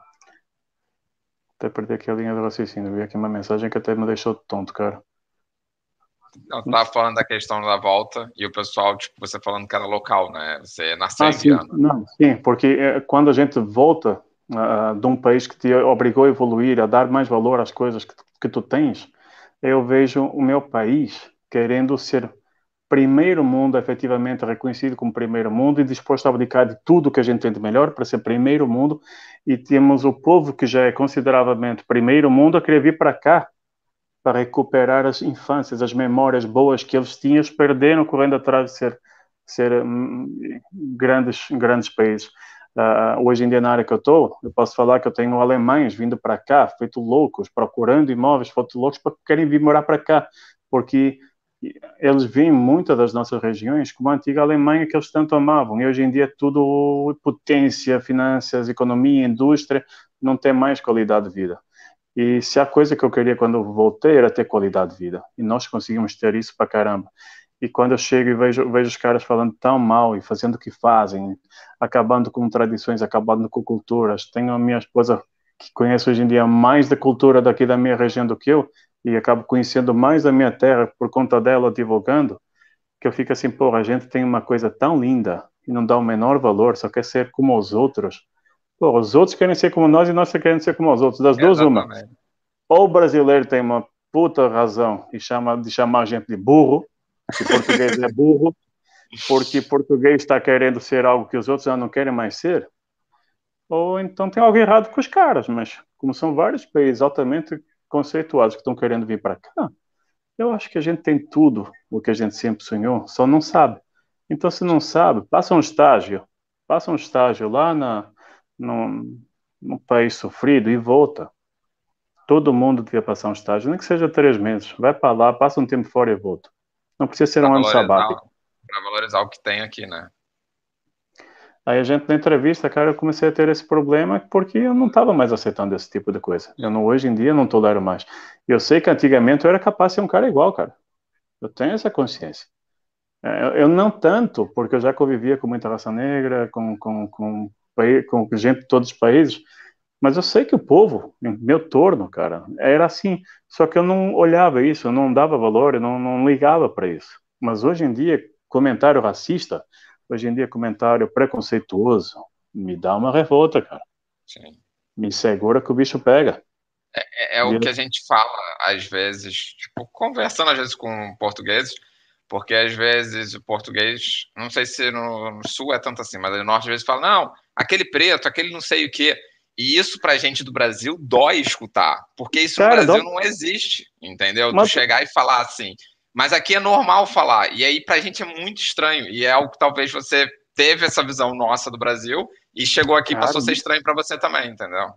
até perder aqui a linha do raciocínio, vi aqui uma mensagem que até me deixou tonto, cara. Tu tava falando da questão da volta e o pessoal, tipo, você falando que era local, né? Você nasceu ah, sim, Não, sim, porque é, quando a gente volta uh, de um país que te obrigou a evoluir, a dar mais valor às coisas que, que tu tens, eu vejo o meu país querendo ser primeiro mundo, efetivamente reconhecido como primeiro mundo e disposto a abdicar de tudo que a gente tem de melhor para ser primeiro mundo. E temos o povo que já é consideravelmente primeiro mundo a querer vir para cá para recuperar as infâncias, as memórias boas que eles tinham, perderam correndo atrás de ser, ser um, grandes, grandes países. Uh, hoje em dia, na área que eu estou, eu posso falar que eu tenho alemães vindo para cá, feito loucos, procurando imóveis, feito loucos, porque querem vir morar para cá, porque eles veem muitas das nossas regiões como a antiga Alemanha que eles tanto amavam, e hoje em dia é tudo potência, finanças, economia, indústria, não tem mais qualidade de vida. E se a coisa que eu queria quando eu voltei era ter qualidade de vida, e nós conseguimos ter isso para caramba. E quando eu chego e vejo, vejo os caras falando tão mal e fazendo o que fazem, acabando com tradições, acabando com culturas. Tenho a minha esposa que conhece hoje em dia mais da cultura daqui da minha região do que eu, e acabo conhecendo mais a minha terra por conta dela divulgando, que eu fico assim, porra, a gente tem uma coisa tão linda e não dá o menor valor, só quer ser como os outros. Pô, os outros querem ser como nós e nós queremos ser como os outros. Das duas, uma. Ou o brasileiro tem uma puta razão e chama, de chamar a gente de burro, que português é burro, porque português está querendo ser algo que os outros já não querem mais ser. Ou então tem algo errado com os caras, mas como são vários países altamente conceituados que estão querendo vir para cá, eu acho que a gente tem tudo o que a gente sempre sonhou, só não sabe. Então, se não sabe, passa um estágio, passa um estágio lá na, num, num país sofrido e volta. Todo mundo devia passar um estágio, nem que seja três meses. Vai para lá, passa um tempo fora e volta. Não precisa ser pra um ano sabático. Para valorizar o que tem aqui, né? Aí a gente na entrevista, cara, eu comecei a ter esse problema porque eu não estava mais aceitando esse tipo de coisa. Eu não, hoje em dia não tolero mais. Eu sei que antigamente eu era capaz de ser um cara igual, cara. Eu tenho essa consciência. É, eu não tanto, porque eu já convivia com muita raça negra, com, com, com com gente de todos os países, mas eu sei que o povo, meu torno, cara, era assim. Só que eu não olhava isso, eu não dava valor, eu não, não ligava para isso. Mas hoje em dia, comentário racista, hoje em dia, comentário preconceituoso, me dá uma revolta, cara. Sim. Me segura que o bicho pega. É, é, é o que a gente fala, às vezes, tipo, conversando às vezes com portugueses, porque às vezes o português, não sei se no, no sul é tanto assim, mas no norte às vezes fala, não, aquele preto, aquele não sei o quê. E isso pra gente do Brasil dói escutar, porque isso Cara, no Brasil dó... não existe, entendeu? Mas... Tu chegar e falar assim. Mas aqui é normal falar, e aí pra gente é muito estranho, e é algo que talvez você teve essa visão nossa do Brasil e chegou aqui Cara, passou a ser estranho para você também, entendeu?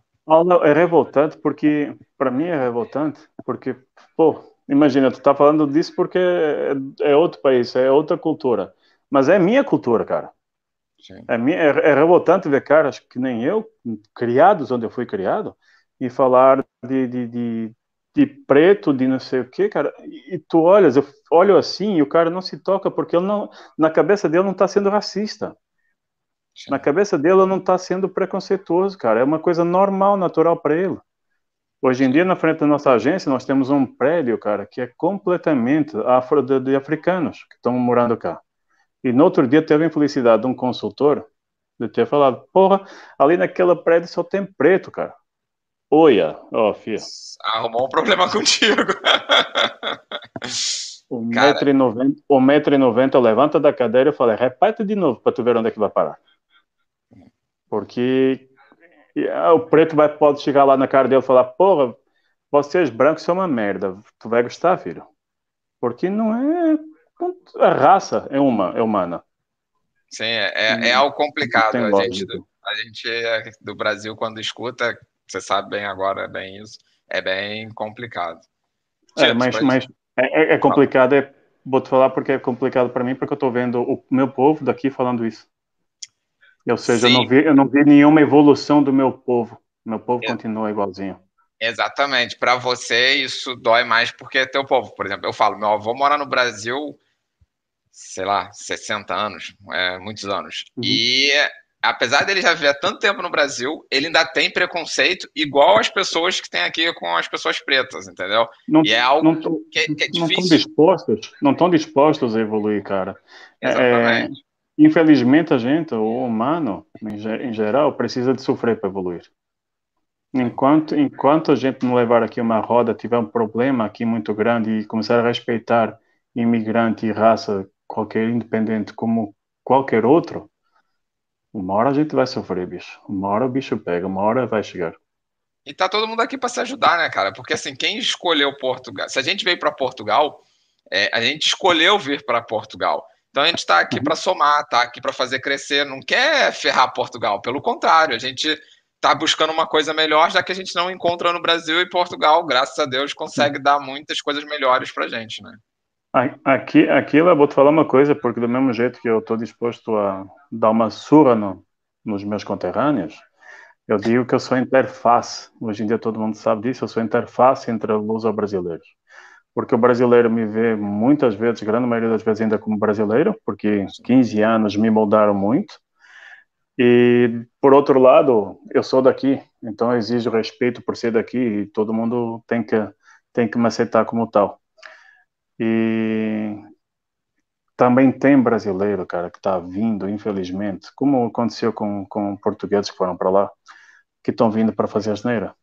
É revoltante porque, para mim é revoltante, porque, pô, Imagina, tu tá falando disso porque é, é outro país, é outra cultura. Mas é minha cultura, cara. É, minha, é, é, revoltante ver caras que nem eu, criados onde eu fui criado, e falar de, de, de, de preto, de não sei o que, cara. E, e, tu olhas, eu olho assim e o cara não se toca porque ele não, na cabeça dele não está sendo racista. Sim. Na cabeça dele não está sendo preconceituoso, cara. É uma coisa normal, natural para ele. Hoje em dia, na frente da nossa agência, nós temos um prédio, cara, que é completamente afro de, de africanos que estão morando cá. E no outro dia teve a infelicidade de um consultor de ter falado, porra, ali naquela prédio só tem preto, cara. Olha, ó, oh, filho. Arrumou um problema contigo. O metro, e noventa, o metro e noventa levanta da cadeira e fala, repete de novo para tu ver onde é que vai parar. Porque e, ah, o preto vai, pode chegar lá na cara dele e falar, porra, vocês brancos são uma merda, tu vai gostar, filho. Porque não é. A raça é uma, é humana. Sim, é, é, é algo complicado. A gente, do, a gente do Brasil, quando escuta, você sabe bem agora, é bem isso, é bem complicado. É, mas, mas é, é complicado, é, vou te falar porque é complicado para mim, porque eu estou vendo o meu povo daqui falando isso. Ou seja, eu não, vi, eu não vi nenhuma evolução do meu povo. Meu povo é. continua igualzinho. Exatamente. Para você, isso dói mais porque é teu povo. Por exemplo, eu falo, meu avô mora no Brasil, sei lá, 60 anos, é, muitos anos. Uhum. E apesar dele já viver tanto tempo no Brasil, ele ainda tem preconceito igual as pessoas que tem aqui com as pessoas pretas, entendeu? Não, e é algo não, que, que, é difícil. Não estão dispostos, não estão dispostos a evoluir, cara. É, Exatamente. É, infelizmente, a gente, o humano, em geral, precisa de sofrer para evoluir. Enquanto, enquanto a gente não levar aqui uma roda, tiver um problema aqui muito grande e começar a respeitar imigrante e raça, qualquer independente como qualquer outro, uma hora a gente vai sofrer, bicho. Uma hora o bicho pega, uma hora vai chegar. E tá todo mundo aqui para se ajudar, né, cara? Porque assim, quem escolheu Portugal? Se a gente veio para Portugal, é, a gente escolheu vir para Portugal. Então a gente está aqui para somar, tá aqui para fazer crescer, não quer ferrar Portugal, pelo contrário, a gente está buscando uma coisa melhor, já que a gente não encontra no Brasil e Portugal, graças a Deus, consegue dar muitas coisas melhores para a gente, né? Aqui, aqui eu vou te falar uma coisa, porque do mesmo jeito que eu estou disposto a dar uma surra no, nos meus conterrâneos, eu digo que eu sou interface. Hoje em dia todo mundo sabe disso, eu sou interface entre os brasileiros. Porque o brasileiro me vê muitas vezes, grande maioria das vezes ainda como brasileiro, porque 15 anos me moldaram muito, e, por outro lado, eu sou daqui, então exijo respeito por ser daqui e todo mundo tem que, tem que me aceitar como tal. E também tem brasileiro, cara, que está vindo, infelizmente, como aconteceu com, com portugueses que foram para lá, que estão vindo para fazer asneira.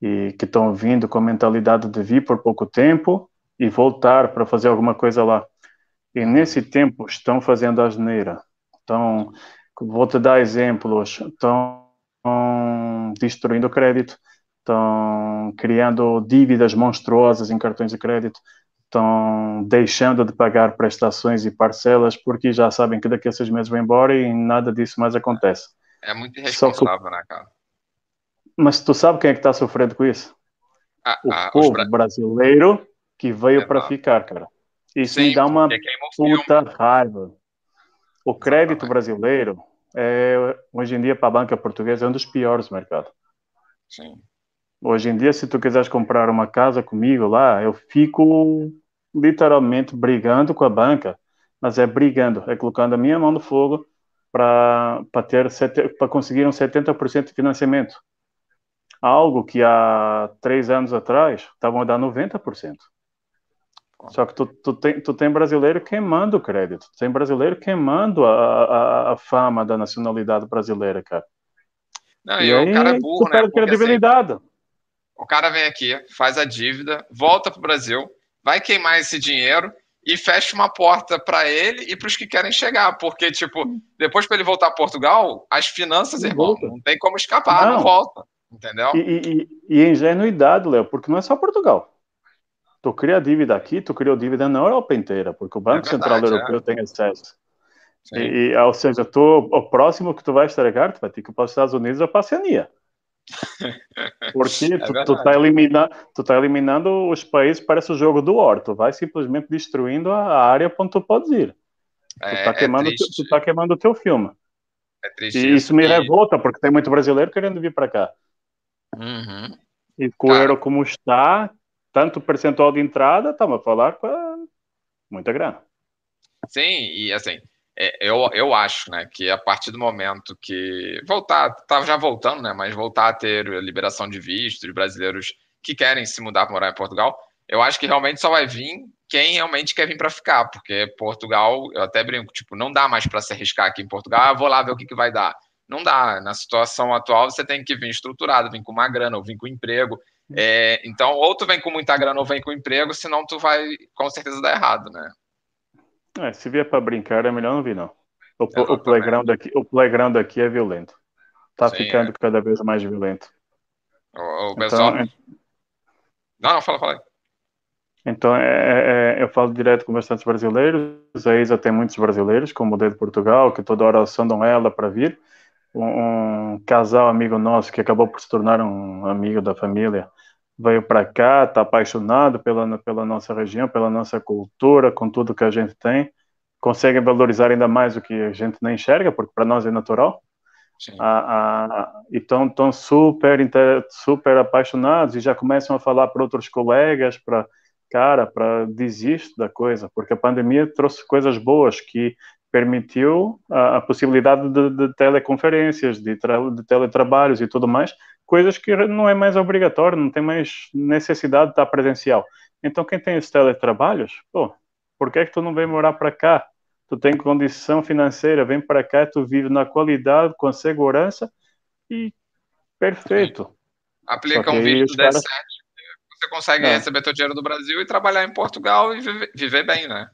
E que estão vindo com a mentalidade de vir por pouco tempo e voltar para fazer alguma coisa lá. E nesse tempo estão fazendo asneira. Estão Vou te dar exemplos. Estão destruindo o crédito, estão criando dívidas monstruosas em cartões de crédito, estão deixando de pagar prestações e parcelas porque já sabem que daqui a seis meses vão embora e nada disso mais acontece. É muito irresponsável, que... né, cara? Mas tu sabe quem é que está sofrendo com isso? Ah, o ah, povo bra... brasileiro que veio para ficar, cara. Isso Sim, me dá uma puta raiva. O crédito brasileiro, é, hoje em dia, para a banca portuguesa, é um dos piores do mercado. Sim. Hoje em dia, se tu quiseres comprar uma casa comigo lá, eu fico literalmente brigando com a banca, mas é brigando, é colocando a minha mão no fogo para ter para conseguir um 70% de financiamento. Algo que há três anos atrás estavam a dar 90%. Só que tu, tu, tem, tu tem brasileiro queimando o crédito, tu tem brasileiro queimando a, a, a fama da nacionalidade brasileira, cara. Não, e, e aí, o cara é burro, né? credibilidade. Assim, o cara vem aqui, faz a dívida, volta pro Brasil, vai queimar esse dinheiro e fecha uma porta para ele e para os que querem chegar, porque tipo, depois para ele voltar a Portugal, as finanças, não irmão, volta. não tem como escapar, não, não volta, entendeu? E, e, e ingenuidade, Léo, porque não é só Portugal tu cria dívida aqui, tu criou dívida na Europa inteira, porque o Banco é verdade, Central Europeu é. tem acesso. E, e, ou seja, tu, o próximo que tu vai estragar, tu vai ter que ir para os Estados Unidos a Oceania. Porque é tu, tu, tá eliminando, tu tá eliminando os países, parece o jogo do War, tu vai simplesmente destruindo a área onde tu podes ir. É, tu tá, é queimando, tu tá queimando o teu filme. É triste e isso me revolta, porque tem muito brasileiro querendo vir para cá. Uhum. E com o euro como está, tanto percentual de entrada, estamos a falar para muita grana. Sim, e assim, é, eu, eu acho, né, que a partir do momento que voltar, estava já voltando, né, mas voltar a ter liberação de visto de brasileiros que querem se mudar para morar em Portugal, eu acho que realmente só vai vir quem realmente quer vir para ficar, porque Portugal, eu até brinco, tipo, não dá mais para se arriscar aqui em Portugal, ah, vou lá ver o que, que vai dar. Não dá. Na situação atual, você tem que vir estruturado, vir com uma grana, ou vir com emprego. É, então, ou tu vem com muita grana ou vem com emprego, senão tu vai com certeza dar errado, né? É, se vier para brincar, é melhor não vir, não. O, o, playground aqui, o playground aqui é violento. Tá Sim, ficando é. cada vez mais violento. O, o pessoal. Então, Não, não, fala, fala aí. Então, é, é, é, eu falo direto com bastantes brasileiros. A ISA tem muitos brasileiros, como o de Portugal, que toda hora sondam ela para vir. Um, um, casal amigo nosso, que acabou por se tornar um amigo da família, veio para cá, está apaixonado pela, pela nossa região, pela nossa cultura, com tudo que a gente tem. Conseguem valorizar ainda mais o que a gente nem enxerga, porque para nós é natural. Ah, ah, e estão super, super apaixonados e já começam a falar para outros colegas, para cara, para desistir da coisa, porque a pandemia trouxe coisas boas que permitiu a, a possibilidade de, de, teleconferências, de, de teletrabalhos e tudo mais, coisas que não é mais obrigatório, não tem mais necessidade de estar presencial. Então, quem tem esses teletrabalhos, pô, por que é que tu não vem morar para cá? Tu tem condição financeira, vem para cá, tu vive na qualidade, com segurança e perfeito. Aplica um vídeo do caras... você consegue é. receber teu dinheiro do Brasil e trabalhar em Portugal e viver, viver bem, né?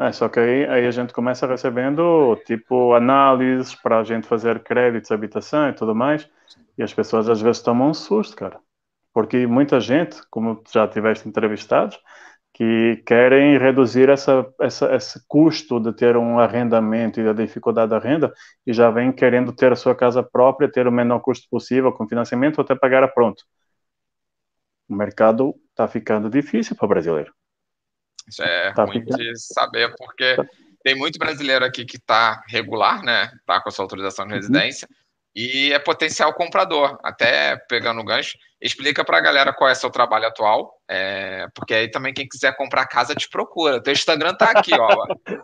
É, só que aí, aí, a gente começa recebendo, tipo, análises para a gente fazer créditos, habitação e tudo mais, e as pessoas às vezes tomam um susto, cara. Porque muita gente, como já tiveste entrevistados, que querem reduzir essa, essa, esse custo de ter um arrendamento e a dificuldade da renda e já vem querendo ter a sua casa própria, ter o menor custo possível com financiamento ou até pagar a pronto. O mercado está ficando difícil para o brasileiro. Isso é tá ruim ficando... de saber, porque tá. tem muito brasileiro aqui que está regular, né? Está com a sua autorização de uhum. residência, uhum e é potencial comprador. Até pegando o gancho, explica para a galera qual é seu trabalho atual, é, porque aí também quem quiser comprar casa te procura. Teu Instagram tá aqui, ó.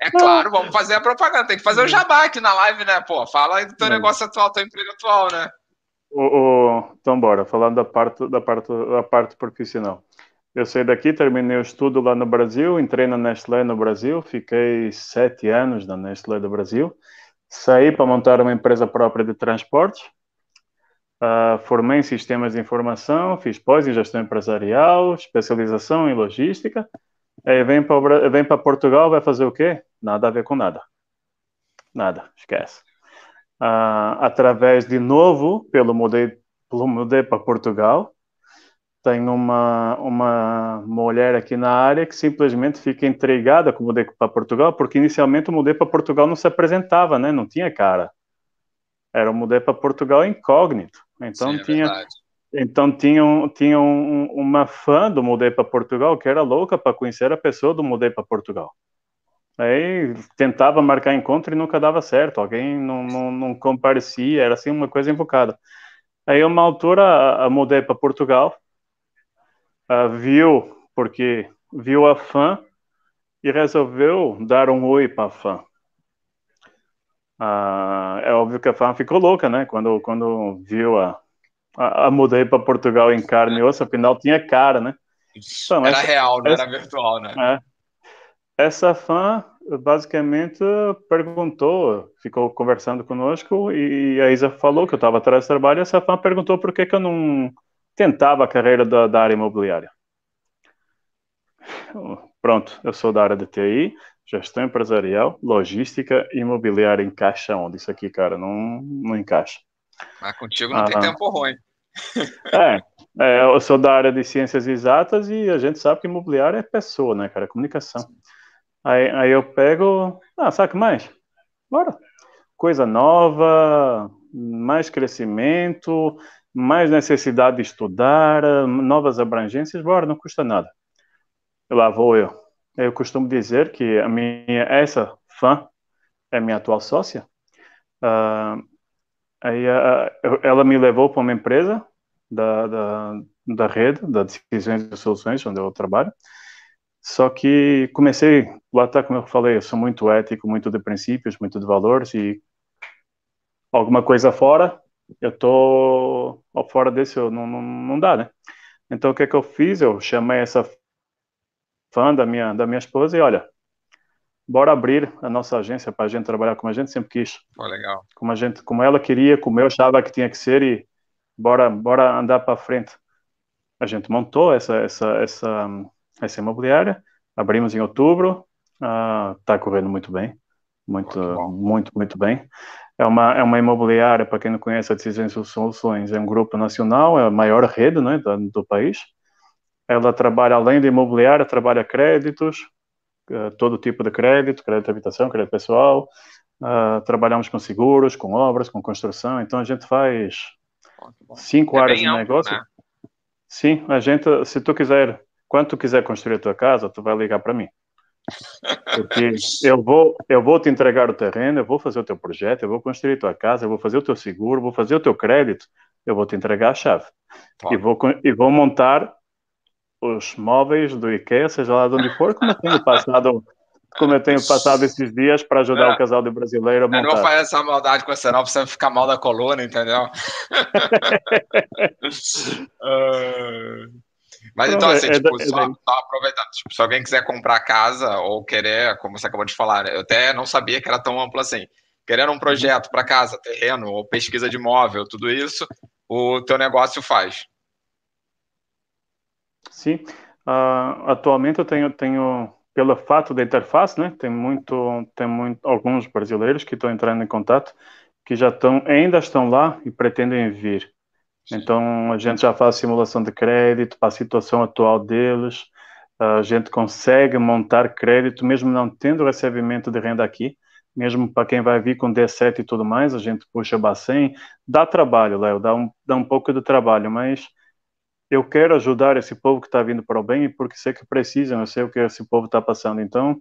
É claro, vamos fazer a propaganda, tem que fazer o jabá aqui na live, né? Pô, fala aí do teu negócio atual, teu emprego atual, né? O, o, então, bora, falando da parte, da, parte, da parte profissional. Eu saí daqui, terminei o estudo lá no Brasil, entrei na Nestlé no Brasil, fiquei sete anos na Nestlé do Brasil. Saí para montar uma empresa própria de transportes. Uh, formei em sistemas de informação, fiz pós em gestão empresarial, especialização em logística. Aí vem para, Portugal, vai fazer o quê? Nada a ver com nada. Nada, esquece. Uh, através de novo, pelo mudei, pelo mudei para Portugal, tenho uma, uma mulher aqui na área que simplesmente fica intrigada com o mudei para Portugal, porque inicialmente o mudei para Portugal não se apresentava, né? Não tinha cara. Era o mudei para Portugal incógnito. Então Sim, é tinha é então tinha, um, tinha um, uma fã do Mudei para Portugal que era louca para conhecer a pessoa do Mudei para Portugal. Aí tentava marcar encontro e nunca dava certo. Alguém não, não, não comparecia, era assim uma coisa invocada. Aí uma altura mudei para Portugal uh, viu, porque viu a fã e resolveu dar um oi para a fã. Uh, é óbvio que a fã ficou louca, né? Quando, quando viu a, a, a mudei para Portugal em carne e osso, afinal tinha cara, né? Então, era essa, real, não essa, era virtual, né? É, essa fã basicamente perguntou, ficou conversando conosco e a Isa falou que eu estava atrás do trabalho. E essa fã perguntou por que, que eu não tentava a carreira da, da área imobiliária. Pronto, eu sou da área de TI, gestão empresarial, logística imobiliária encaixa onde? Isso aqui, cara, não, não encaixa. Mas contigo não ah, tem tempo ruim. É, é, eu sou da área de ciências exatas e a gente sabe que imobiliário é pessoa, né, cara? É comunicação. Aí, aí eu pego, ah, sabe mais? Bora. Coisa nova, mais crescimento, mais necessidade de estudar, novas abrangências, bora, não custa nada. Lá vou eu. Eu costumo dizer que a minha essa fã é minha atual sócia. Uh, aí uh, ela me levou para uma empresa da, da, da rede, da Decisões e Soluções, onde eu trabalho. Só que comecei, lá está, como eu falei, eu sou muito ético, muito de princípios, muito de valores e alguma coisa fora eu tô fora desse, eu, não, não, não dá, né? Então, o que é que eu fiz? Eu chamei essa fã da minha, da minha esposa e, olha, bora abrir a nossa agência para a gente trabalhar como a gente sempre quis. Pô, legal. Como a gente, como ela queria, como eu achava que tinha que ser e bora, bora andar para frente. A gente montou essa, essa, essa, essa imobiliária, abrimos em outubro, está ah, correndo muito bem, muito, muito, muito bem. É uma, é uma imobiliária, para quem não conhece, a Decisões Soluções é um grupo nacional, é a maior rede né, do, do país. Ela trabalha, além de imobiliária, trabalha créditos, uh, todo tipo de crédito, crédito de habitação, crédito pessoal. Uh, trabalhamos com seguros, com obras, com construção. Então a gente faz cinco é áreas de negócio. Né? Sim, a gente, se tu quiser, quando tu quiser construir a tua casa, tu vai ligar para mim. Porque eu vou, eu vou te entregar o terreno, eu vou fazer o teu projeto, eu vou construir tua casa, eu vou fazer o teu seguro, vou fazer o teu crédito, eu vou te entregar a chave. E vou, e vou montar os móveis do IKEA, seja lá de onde for, como eu tenho passado, como eu tenho passado esses dias para ajudar é. o casal de brasileiro a montar. Eu não faz essa maldade com você não, pra você ficar mal da coluna, entendeu? uh... Mas então, assim, é, tipo, é, só, só, aproveitando, tipo, se alguém quiser comprar casa ou querer, como você acabou de falar, né, eu até não sabia que era tão amplo assim. Querendo um projeto para casa, terreno ou pesquisa de imóvel, tudo isso, o teu negócio faz. Sim. Uh, atualmente eu tenho, tenho, pelo fato da interface, né, tem muito, tem muito, alguns brasileiros que estão entrando em contato que já estão, ainda estão lá e pretendem vir. Então a gente já faz simulação de crédito para a situação atual deles. A gente consegue montar crédito mesmo não tendo recebimento de renda aqui, mesmo para quem vai vir com D7 e tudo mais, a gente puxa Bacen. Dá trabalho, Léo, dá um, dá um pouco de trabalho, mas eu quero ajudar esse povo que está vindo para o bem porque sei que precisam, eu sei o que esse povo está passando. Então,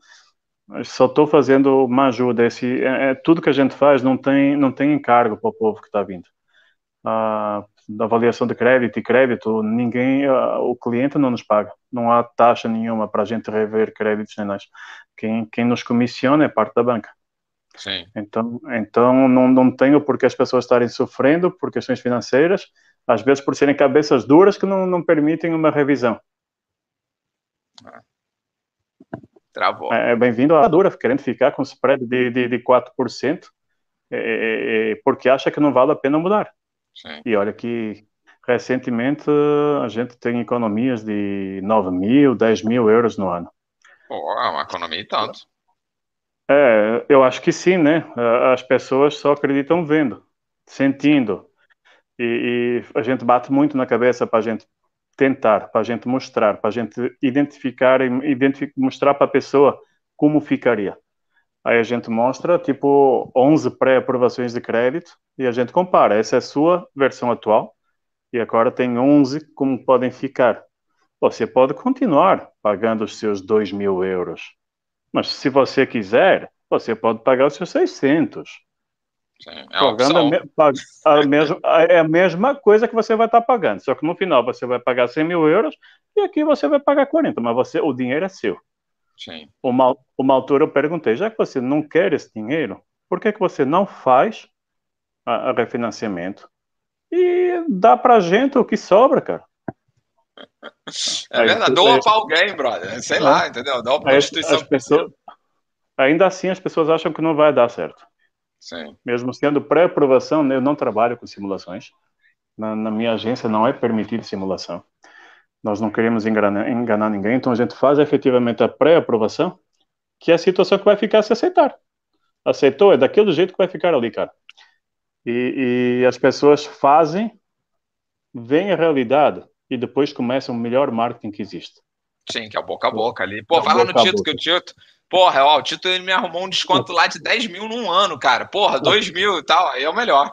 só estou fazendo uma ajuda. Esse, é, é, tudo que a gente faz não tem, não tem encargo para o povo que está vindo. Ah, da avaliação de crédito e crédito, ninguém, ah, o cliente não nos paga. Não há taxa nenhuma para a gente rever créditos nem nada. Quem, quem nos comissiona é parte da banca. Sim. Então, então não, não tenho por que as pessoas estarem sofrendo por questões financeiras, às vezes por serem cabeças duras que não, não permitem uma revisão. Ah. Travou. É, é bem-vindo à dura, querendo ficar com spread de, de, de 4%, é, é, é, porque acha que não vale a pena mudar. Sim. E olha que recentemente a gente tem economias de 9 mil, 10 mil euros no ano. Pô, é uma economia e tanto. É, eu acho que sim, né? As pessoas só acreditam vendo, sentindo. E, e a gente bate muito na cabeça para a gente tentar, para a gente mostrar, para a gente identificar e identific, mostrar para a pessoa como ficaria. Aí a gente mostra, tipo, 11 pré-aprovações de crédito e a gente compara. Essa é a sua versão atual e agora tem 11 como podem ficar. Você pode continuar pagando os seus 2 mil euros, mas se você quiser, você pode pagar os seus 600. Sim, é, pagando a, a, mesma, é a mesma coisa que você vai estar pagando, só que no final você vai pagar 100 mil euros e aqui você vai pagar 40, mas você, o dinheiro é seu. Sim. Uma, uma altura eu perguntei, já que você não quer esse dinheiro, por que, que você não faz a, a refinanciamento e dá pra gente o que sobra, cara? É verdade, doa para alguém, brother. Sei lá, entendeu? Dá uma instituição. Pessoas, ainda assim, as pessoas acham que não vai dar certo. Sim. Mesmo sendo pré-aprovação, eu não trabalho com simulações. Na, na, minha agência não é permitido simulação. Nós não queremos enganar, enganar ninguém, então a gente faz efetivamente a pré-aprovação, que é a situação que vai ficar se aceitar. Aceitou, é daquele jeito que vai ficar ali, cara. E, e as pessoas fazem, veem a realidade e depois começam o melhor marketing que existe. Sim, que é o boca a boca ali. Pô, é vai lá no Tito, que o Tito, Porra, ó, o Tito ele me arrumou um desconto lá de 10 mil num ano, cara. Porra, 2 mil e tal, aí é o melhor.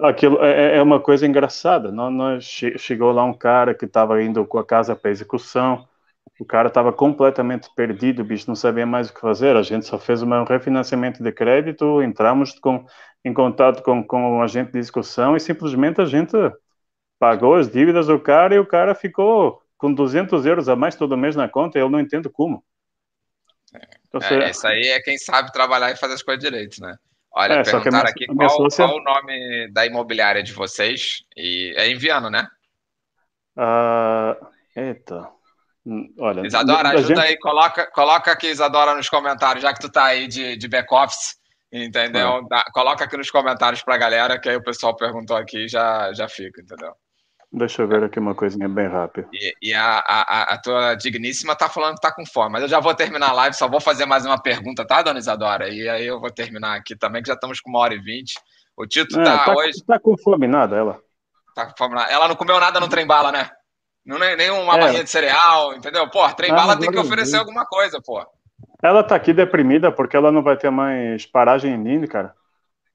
Aquilo é, é, é uma coisa engraçada. Nós, chegou lá um cara que estava indo com a casa para execução. O cara estava completamente perdido, o bicho não sabia mais o que fazer. A gente só fez um refinanciamento de crédito, entramos com, em contato com, com o agente de execução e simplesmente a gente pagou as dívidas do cara e o cara ficou com 200 euros a mais todo mês na conta. Eu não entendo como. Então, é, Isso aí é quem sabe trabalhar e fazer as coisas direito, né? Olha, é, perguntaram aqui qual, sócia... qual, o nome da imobiliária de vocês. E é em Viana, né? Uh, eita. Hum, olha, Isadora, ajuda gente... aí, coloca, coloca aqui, Isadora, nos comentários, já que tu tá aí de, de back-office, entendeu? Ah. coloca aqui nos comentários pra galera, que aí o pessoal perguntou aqui já já fica, entendeu? Deixa eu ver aqui uma coisinha bem rápida. E, e a, a, a, tua digníssima tá falando que tá com fome, mas eu já vou terminar a live, só vou fazer mais uma pergunta, tá, dona Isadora? E aí eu vou terminar aqui também, que já estamos com uma hora e vinte. O Tito é, tá, tá, hoje. Tá com fome nada, ela. Tá com fome nada. Ela não comeu nada no trem bala, né? Não é nenhuma é. barrinha de cereal, entendeu? Pô, trem bala ah, tem que oferecer alguma coisa, pô. Ela tá aqui deprimida porque ela não vai ter mais paragem em Nino, cara.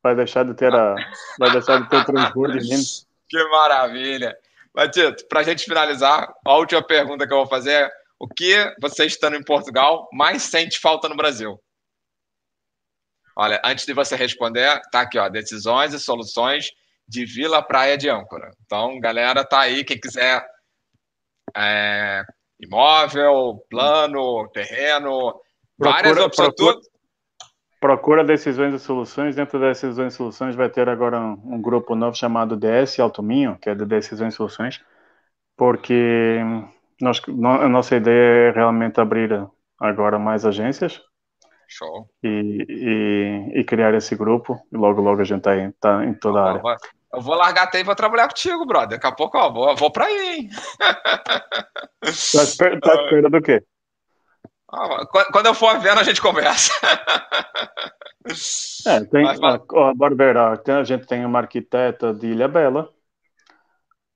Vai deixar de ter a. vai deixar de ter o transbordo em. Que maravilha. Matito, pra gente finalizar, a última pergunta que eu vou fazer é: o que você estando em Portugal mais sente falta no Brasil? Olha, antes de você responder, tá aqui, ó, decisões e soluções de Vila Praia de Âncora. Então, galera, tá aí, quem quiser é, imóvel, plano, terreno, procura, várias opções, procura, tudo. Procura decisões e soluções. Dentro das decisões e soluções vai ter agora um, um grupo novo chamado DS Altominho, que é de decisões e soluções, porque nós, a nossa ideia é realmente abrir agora mais agências. Show. E, e, e criar esse grupo. E logo, logo a gente está em, tá em toda a área. Eu vou largar até e vou trabalhar contigo, brother. Daqui a pouco, ó, vou, vou pra aí, hein? Tá, tá esperando o quê? Quando eu for vendo, a gente conversa. É, tem, Mas, a, a Barbera, a gente tem uma arquiteta de Ilha Bela,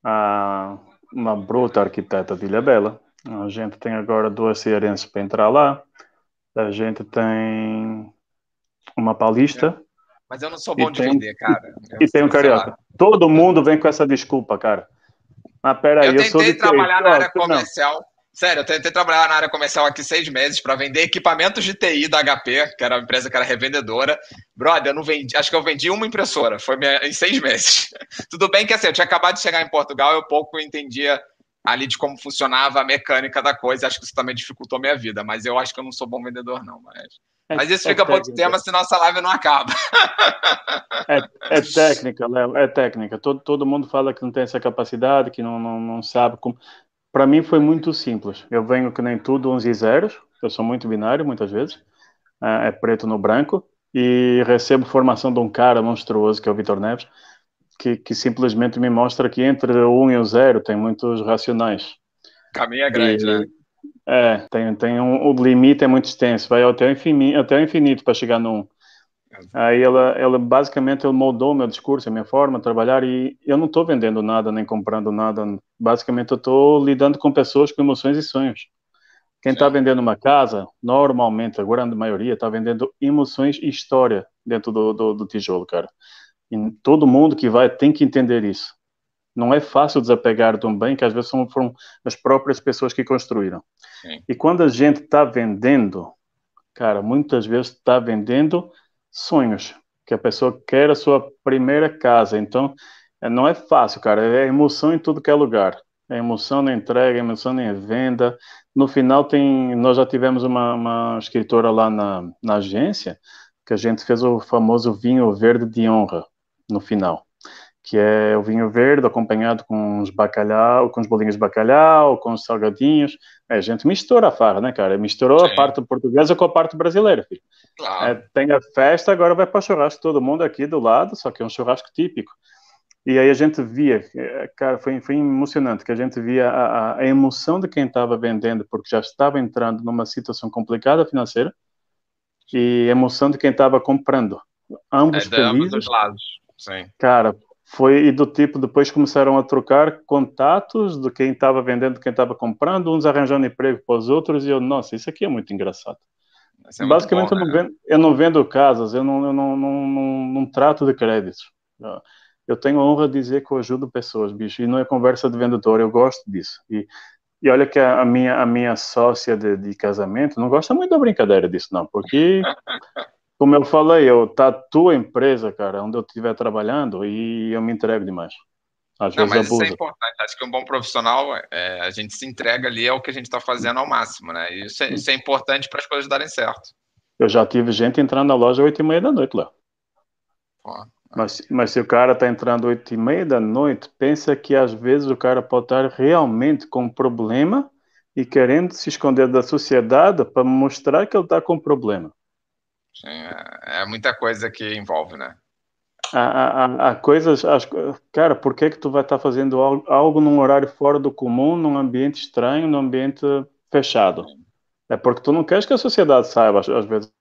a, uma bruta arquiteta de Ilha Bela. A gente tem agora duas cearenses para entrar lá. A gente tem uma paulista. Mas eu não sou bom de tem, vender, cara. Eu e tem um carioca. Todo mundo vem com essa desculpa, cara. Mas peraí, eu, eu sou de trabalhar na área comercial. Não. Sério, eu tentei trabalhar na área comercial aqui seis meses para vender equipamentos de TI da HP, que era uma empresa que era revendedora. Brother, eu não vendi, acho que eu vendi uma impressora, foi minha, em seis meses. Tudo bem que assim, eu tinha acabado de chegar em Portugal, eu pouco entendia ali de como funcionava a mecânica da coisa, acho que isso também dificultou minha vida, mas eu acho que eu não sou bom vendedor, não. Mas, é, mas isso é fica para outro tema, se nossa live não acaba. É, é técnica, Léo, é técnica. Todo, todo mundo fala que não tem essa capacidade, que não, não, não sabe como. Para mim foi muito simples. Eu venho que nem tudo uns e zeros. Eu sou muito binário muitas vezes. É, é preto no branco. E recebo formação de um cara monstruoso que é o Vitor Neves, que, que simplesmente me mostra que entre o 1 e o 0 tem muitos racionais. Caminho é grande, e, né? É, tem, tem um, o limite é muito extenso, vai até o infinito, até o infinito para chegar no 1. Aí ela, ela basicamente ele moldou meu discurso, a minha forma de trabalhar e eu não estou vendendo nada nem comprando nada. Basicamente eu estou lidando com pessoas com emoções e sonhos. Quem está vendendo uma casa, normalmente, a grande maioria, está vendendo emoções e história dentro do, do, do, tijolo, cara. E todo mundo que vai tem que entender isso. Não é fácil desapegar de um bem que às vezes são, foram as próprias pessoas que construíram. Sim. E quando a gente está vendendo, cara, muitas vezes está vendendo sonhos, que a pessoa quer a sua primeira casa. Então, é, não é fácil, cara. É emoção em tudo que é lugar. É emoção na entrega, é emoção na venda. No final, tem, nós já tivemos uma, uma escritora lá na, na agência que a gente fez o famoso vinho verde de honra no final que é o vinho verde acompanhado com os bacalhau, com os bolinhos de bacalhau, com os salgadinhos. É, a gente mistura a farra, né, cara? Misturou Sim. a parte portuguesa com a parte brasileira, filho. Claro. É, tem a festa, agora vai para o churrasco todo mundo aqui do lado, só que é um churrasco típico. E aí a gente via, é, cara, foi, foi emocionante, que a gente via a, a emoção de quem estava vendendo, porque já estava entrando numa situação complicada financeira, e a emoção de quem estava comprando. Ambos é, felizes. Ambos os lados. Sim. Cara, foi e do tipo depois começaram a trocar contatos de quem estava vendendo, quem estava comprando, uns arranjando emprego para os outros e eu, nossa, isso aqui é muito engraçado. É Basicamente bom, eu, não né? vendo, eu não vendo casas, eu não, eu não, não, não, não trato de créditos. Eu tenho a honra de dizer que eu ajudo pessoas, bicho, e não é conversa de vendedor, eu gosto disso. E, e olha que a, a minha, a minha sócia de, de casamento não gosta muito da brincadeira disso, não, porque como eu falei, eu tatuo a empresa, cara, onde eu estiver trabalhando e eu me entrego demais. Às não, vezes mas abuso. isso é importante. Acho que um bom profissional, é, a gente se entrega ali ao que a gente está fazendo ao máximo, né? E isso é, isso é importante para as coisas darem certo. Eu já tive gente entrando na loja às oito e meia da noite lá. Mas, mas se o cara está entrando às oito e meia da noite, pensa que às vezes o cara pode estar realmente com um problema e querendo se esconder da sociedade para mostrar que ele está com um problema. É, é muita coisa que envolve, né? Há, há, há coisas, as, cara, por que que tu vai estar fazendo algo, algo num horário fora do comum, num ambiente estranho, num ambiente fechado? É porque tu não queres que a sociedade saiba às, às vezes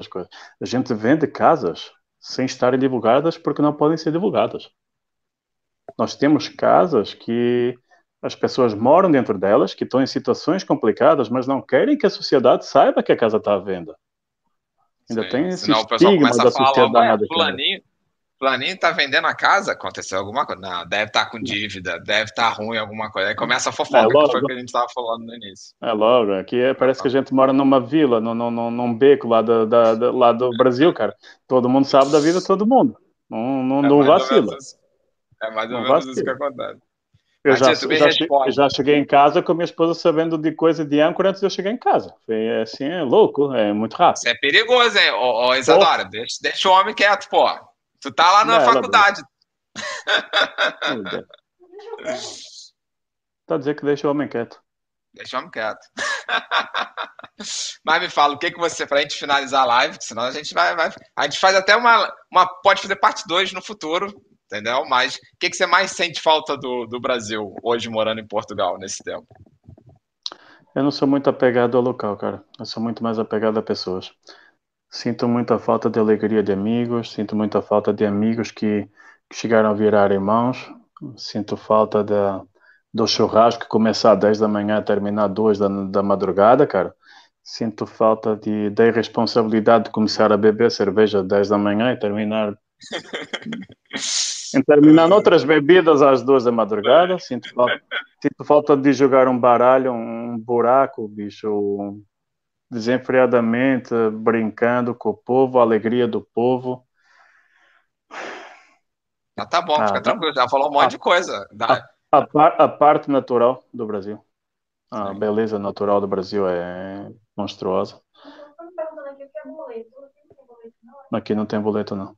as coisas. A gente vende casas sem estarem divulgadas porque não podem ser divulgadas. Nós temos casas que As pessoas moram dentro delas, que estão em situações complicadas, mas não querem que a sociedade saiba que a casa está à venda. Ainda Sim, tem esse estigma da sociedade. Fulaninho, Fulaninho tá vendendo a casa, aconteceu alguma coisa. Não, deve estar tá com dívida, deve estar tá ruim alguma coisa. Aí começa a fofoca, é, logo, que foi o que a gente estava falando no início. É logo, aqui é, parece que a gente mora numa vila, num, num, num beco lá do, da, da, lá do Brasil, cara. Todo mundo sabe da vida de todo mundo. Não, não, é não vacila. É mais ou não menos vacila. isso que acontece. Eu já, já, cheguei, já, cheguei em casa com minha esposa sabendo de coisa de âncora antes de eu chegar em casa. Foi assim, é louco, é muito rápido. Isso é perigoso, hein, ô, ô Isadora? Deixa, deixa o homem quieto, pô. Tu tá lá na não, faculdade. tá dizer que deixa o homem quieto. Deixa o homem quieto. Mas me fala, o que que você, pra gente finalizar a live, senão a gente vai, vai a gente faz até uma, uma pode fazer parte 2 no futuro, entendeu? Mas o que que você mais sente falta do, do Brasil hoje morando em Portugal nesse tempo? Eu não sou muito apegado ao local, cara. Eu sou muito mais apegado a pessoas. Sinto muita falta de alegria de amigos, sinto muita falta de amigos que, que chegaram a virar irmãos, sinto falta da, do churrasco que começa às 10 da manhã e terminar às 2 da, da madrugada, cara. Sinto falta de, da irresponsabilidade de começar a beber cerveja às 10 da manhã e terminar em terminar outras bebidas às duas da madrugada. Sinto falta, sinto falta de jogar um baralho, um buraco, bicho, desenfreadamente, brincando com o povo, a alegria do povo. Já tá bom, ah, fica tranquilo, já falou um monte a, de coisa. A, a, par, a, parte natural do Brasil. A Sim. beleza natural do Brasil é monstruosa. Aqui não tem boleto, não.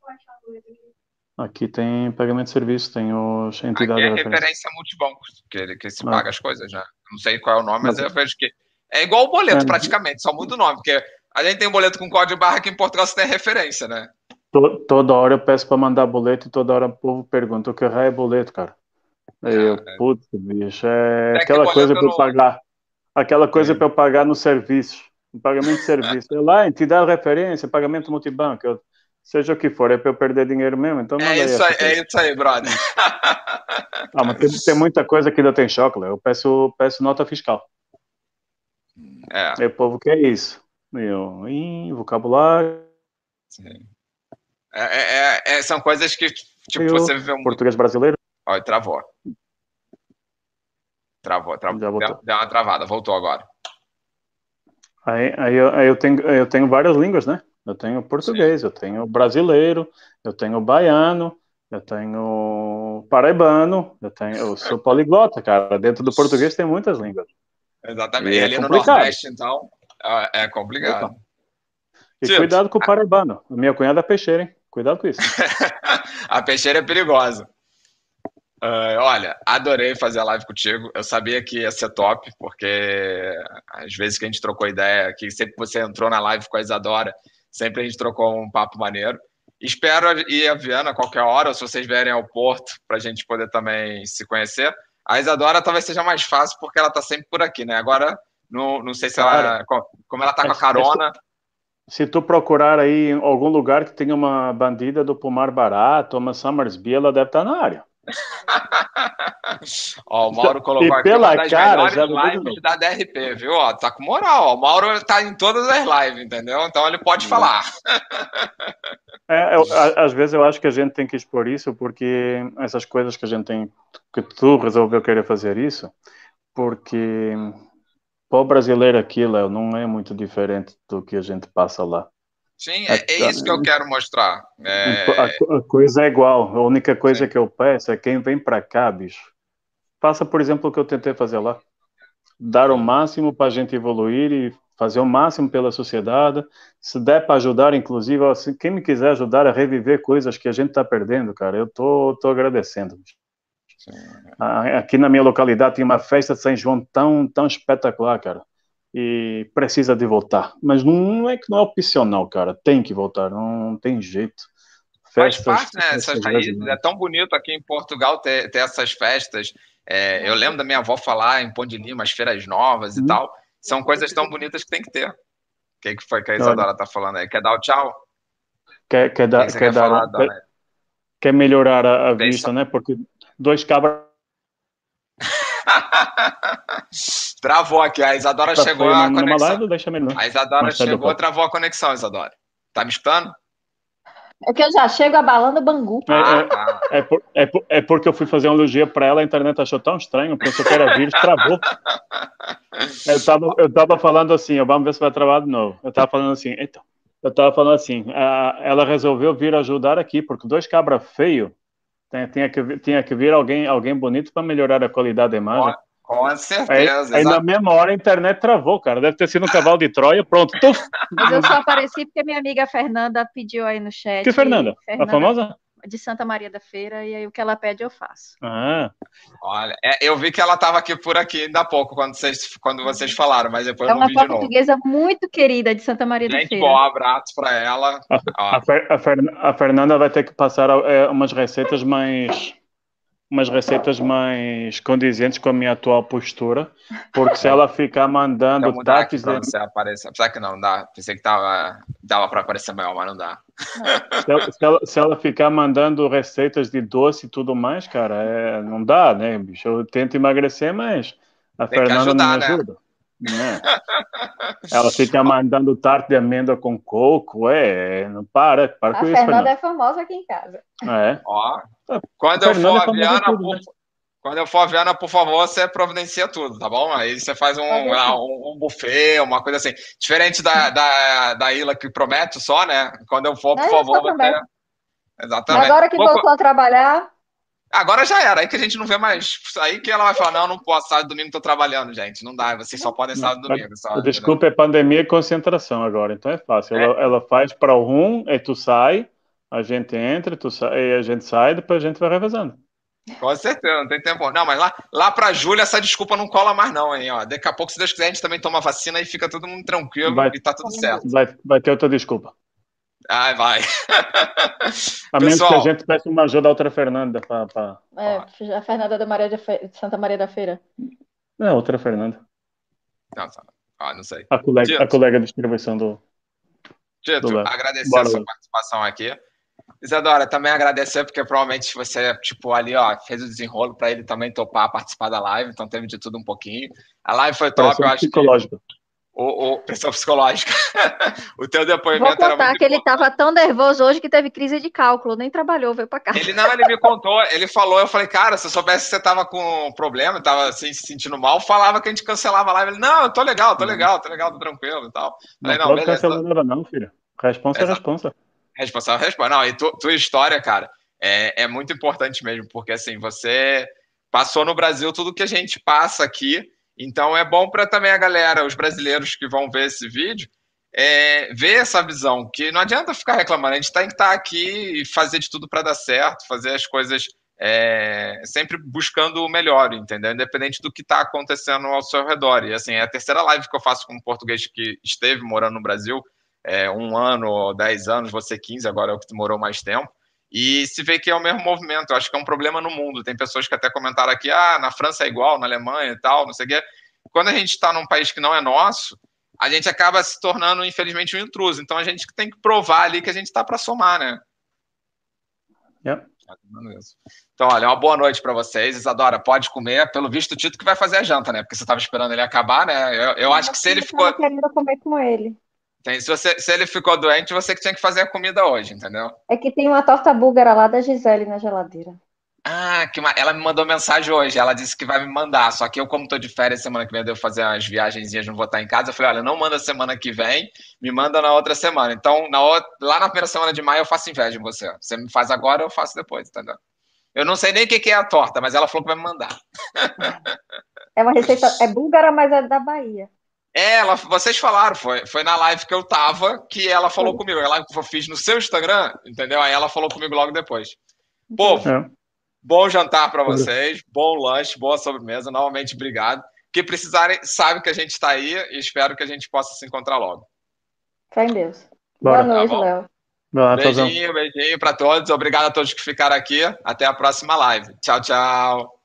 Aqui tem pagamento de serviço, tem os entidades. Aqui é referência multibancos, que, que se ah. paga as coisas já. Não sei qual é o nome, mas, mas eu vejo que é igual o boleto, é. praticamente, só muda o nome, porque a gente tem um boleto com código barra que em Portugal você tem referência, né? Toda hora eu peço para mandar boleto e toda hora o povo pergunta o que é boleto, cara. Aí eu, é. putz, bicho, é, é aquela coisa para eu pagar. Aquela coisa para eu pagar no serviço, no pagamento de serviço. É lá, entidade de referência, pagamento multibanco. Eu, seja o que for, é para eu perder dinheiro mesmo. Então é, isso aí, é isso aí, brother. Ah, mas tem, tem, muita coisa que ainda tem choque, eu peço, peço nota fiscal. É. o povo quer isso. Meu, ih, vocabulário. Sim. É, é, é, é são coisas que, tipo, você vê um. Português brasileiro? Olha, travou. Travou, travou. Deu, deu, uma travada, voltou agora. Aí, aí, eu, aí eu, tenho, eu tenho várias línguas, né? Eu tenho português, Sim. eu tenho brasileiro, eu tenho baiano, eu tenho paraibano, eu tenho, eu sou poliglota, cara. Dentro do português tem muitas línguas. Exatamente. E, é ali no Nordeste, então, é, é complicado. E tipo, cuidado com o paraibano. A minha cunhada é peixeira, hein? Cuidado com isso. a peixeira é perigosa. Uh, olha, adorei fazer a live contigo. Eu sabia que ia ser top, porque às vezes que a gente trocou ideia, que sempre que você entrou na live com a Isadora, sempre a gente trocou um papo maneiro. Espero ir a Viana a qualquer hora, ou se vocês vierem ao Porto, para a gente poder também se conhecer. A Isadora talvez seja mais fácil porque ela está sempre por aqui, né? Agora, não, não sei se ela. Como ela está com a carona. Se tu procurar aí em algum lugar que tenha uma bandida do Pomar Barato, uma Summersby, ela deve estar na área. ó, o Mauro colocou e aqui pela uma das cara, já lives da DRP, viu? Ó, tá com moral. Ó. O Mauro tá em todas as lives, entendeu? Então ele pode falar. É, eu, às vezes eu acho que a gente tem que expor isso porque essas coisas que a gente tem, que tu resolveu querer fazer isso, porque para o brasileiro aquilo não é muito diferente do que a gente passa lá. Sim, é, é isso que eu quero mostrar. É... A, a, coisa é igual. A única coisa Sim. que eu peço é quem vem para cá, bicho. Faça, por exemplo, o que eu tentei fazer lá. Dar o máximo para a gente evoluir e fazer o máximo pela sociedade. Se der para ajudar, inclusive, assim, quem me quiser ajudar a reviver coisas que a gente está perdendo, cara, eu tô, tô agradecendo. Aqui na minha localidade tem uma festa de São João tão, tão espetacular, cara e precisa de voltar. Mas não é que não é opcional, cara. Tem que voltar, não, tem jeito. Festas, Faz parte, né? Essas raízes. É tão bonito aqui em Portugal ter, ter essas festas. É, eu lembro da minha avó falar em Pão de Lima, as feiras novas e hum. tal. São coisas tão bonitas que tem que ter. O que, que foi que a Isadora tá falando aí? Quer dar o tchau? Quer, quer, dar, quer, quer, dar, falar, quer, quer melhorar a, a vista, né? Porque dois cabras travou aqui. A Isadora Tá, chegou a conexão. live, deixa melhor. A Isadora eu chegou, falo. travou a conexão, Isadora. Tá me escutando? É que eu já chego abalando o Bangu. É, Ah, é, tá. é, por- é por- é porque eu fui fazer uma elogia pra ela, a internet achou tão estranho, pensou que era vírus, travou. Eu tava, eu tava falando assim, vamos ver se vai travar de novo. Eu tava falando assim, então, eu tava falando assim, a- ela resolveu vir ajudar aqui, porque dois cabra feio, tem- tinha que, vir- tinha que vir alguém, alguém bonito para melhorar a qualidade da imagem. Com Aí, certeza. aí na exa- mesma hora a internet travou, cara. Deve ter sido um cavalo de Troia, pronto. Tuf. Mas eu só apareci porque minha amiga Fernanda pediu aí no chat. Que Fernanda? Fernanda A famosa? De Santa Maria da Feira, e aí o que ela pede eu faço. Ah, Olha, é, eu vi que ela estava aqui por aqui ainda há pouco, quando vocês, quando vocês falaram, mas depois É eu não uma vi de novo. portuguesa muito querida de Santa Maria da Gente, Feira. bom, abraço para ela. Ó, a, Fer- a Fer- a Fernanda vai ter que passar é, umas receitas mais. Umas receitas mais condizentes com a minha atual postura, porque se ela ficar mandando taques. para você aparecer. Apesar que não dá. Pensei que tava, dava para aparecer maior, mas não dá. Se ela, se ela- se ela ficar mandando receitas de doce e tudo mais, cara, é, não dá, né, bicho? Eu tento emagrecer, mas a Tem Fernanda ajudar, não me né? ajuda. né? Ela fica mandando tarte de amêndoa com coco, é, não para, para A com isso, Fernanda Fernanda. é famosa aqui em casa. É. Ó, Ah, quando eu Fernanda for a tá Viana, tudo, por, né? quando eu for a Viana, por favor, você providencia tudo, tá bom? Aí você faz um, Pode deixar. um, um buffet, uma coisa assim. Diferente da, da, da Ilha que promete só, né? Quando eu for, por Não, favor, você. Exatamente. Agora que Vou- voltou a trabalhar, Agora já era, aí que a gente não vê mais. Aí que ela vai falar: não, não posso, sábado e domingo tô trabalhando, gente. Não dá, vocês só podem sábado e domingo. Só, Desculpa, é pandemia e concentração agora, então é fácil. É. Ela, ela faz para o rum, aí tu sai, a gente entra, tu sai, aí a gente sai, depois a gente vai revezando. Com certeza, não tem tempo. Não, mas lá, lá pra Júlia essa desculpa não cola mais, não, hein? Ó, daqui a pouco, se Deus quiser, a gente também toma vacina e fica todo mundo tranquilo Vai. e tá tudo certo. Vai, vai ter outra desculpa. Ai, vai. A menos que Pessoal. a gente peça uma ajuda da outra Fernanda. Pra, pra... é, a Fernanda da Maria de, Fe- de Santa Maria da Feira. Não, outra Fernanda. Não, tá. Ah, não sei. A colega, Dito. a colega de distribuição do. Tito, Do agradecer Bora, a sua participação aqui. Isadora, também agradecer, porque provavelmente você, tipo, ali, ó, fez o desenrolo para ele também topar participar da live, então teve de tudo um pouquinho. A live foi top, Pressão eu acho que psicológica. O, o pressão psicológica. o teu Vou depoimento era contar muito que ele estava tão nervoso hoje que teve crise de cálculo, nem trabalhou, veio para casa. Ele não, ele me contou, ele falou, eu falei, cara, se eu soubesse que você tava com problema, tava assim, se sentindo mal, falava que a gente cancelava a live. Ele, não, eu tô legal, tô legal, tô legal, tô tranquilo e tal. Não Falei, não, pode beleza. cancelar nada, não, filho. Responsa é responsa. Responde. Não, e tu, tua história, cara, é, é muito importante mesmo, porque assim, você passou no Brasil tudo que a gente passa aqui, então é bom para também a galera, os brasileiros que vão ver esse vídeo, é, ver essa visão, que não adianta ficar reclamando, a gente tem que estar aqui e fazer de tudo para dar certo, fazer as coisas é, sempre buscando o melhor, entendeu? Independente do que está acontecendo ao seu redor. E assim, é a terceira live que eu faço com um português que esteve morando no Brasil, é, um ano dez anos, você 15, agora é o que morou mais tempo. E se vê que é o mesmo movimento. Eu acho que é um problema no mundo. Tem pessoas que até comentaram aqui, ah, na França é igual, na Alemanha e tal, não sei o quê. Quando a gente está num país que não é nosso, a gente acaba se tornando, infelizmente, um intruso. Então a gente tem que provar ali que a gente está para somar, né? Yeah. Então, olha, uma boa noite para vocês. Isadora, pode comer. Pelo visto, o Tito que vai fazer a janta, né? Porque você estava esperando ele acabar, né? Eu, eu acho que se ele Eu ficou. tava querendo comer com ele. Tem, se, você, se ele ficou doente, você que tinha que fazer a comida hoje, entendeu? É que tem uma torta búlgara lá da Gisele na geladeira. Ah, que ela me mandou mensagem hoje. Ela disse que vai me mandar. Só que eu, como tô de férias semana que vem, eu devo fazer umas viagenzinhas, não vou estar em casa. Eu falei, olha, não manda semana que vem, me manda na outra semana. Então, na outra, lá na primeira semana de maio, eu faço inveja em você. Você me faz agora, eu faço depois, entendeu? Eu não sei nem o que que é a torta, mas ela falou que vai me mandar. É uma receita, é búlgara, mas é da Bahia. É, ela, vocês falaram, foi, foi na live que eu tava que ela falou comigo. Ela eu fiz no seu Instagram, entendeu? Aí ela falou comigo logo depois. Povo, É. bom jantar para vocês, bom lanche, boa sobremesa. Novamente, obrigado. Que precisarem, sabe que a gente está aí e espero que a gente possa se encontrar logo. Fé em Deus. Bora. Boa noite, Tá. Léo. Lá. Beijinho, beijinho para todos. Obrigado a todos que ficaram aqui. Até a próxima live. Tchau, tchau.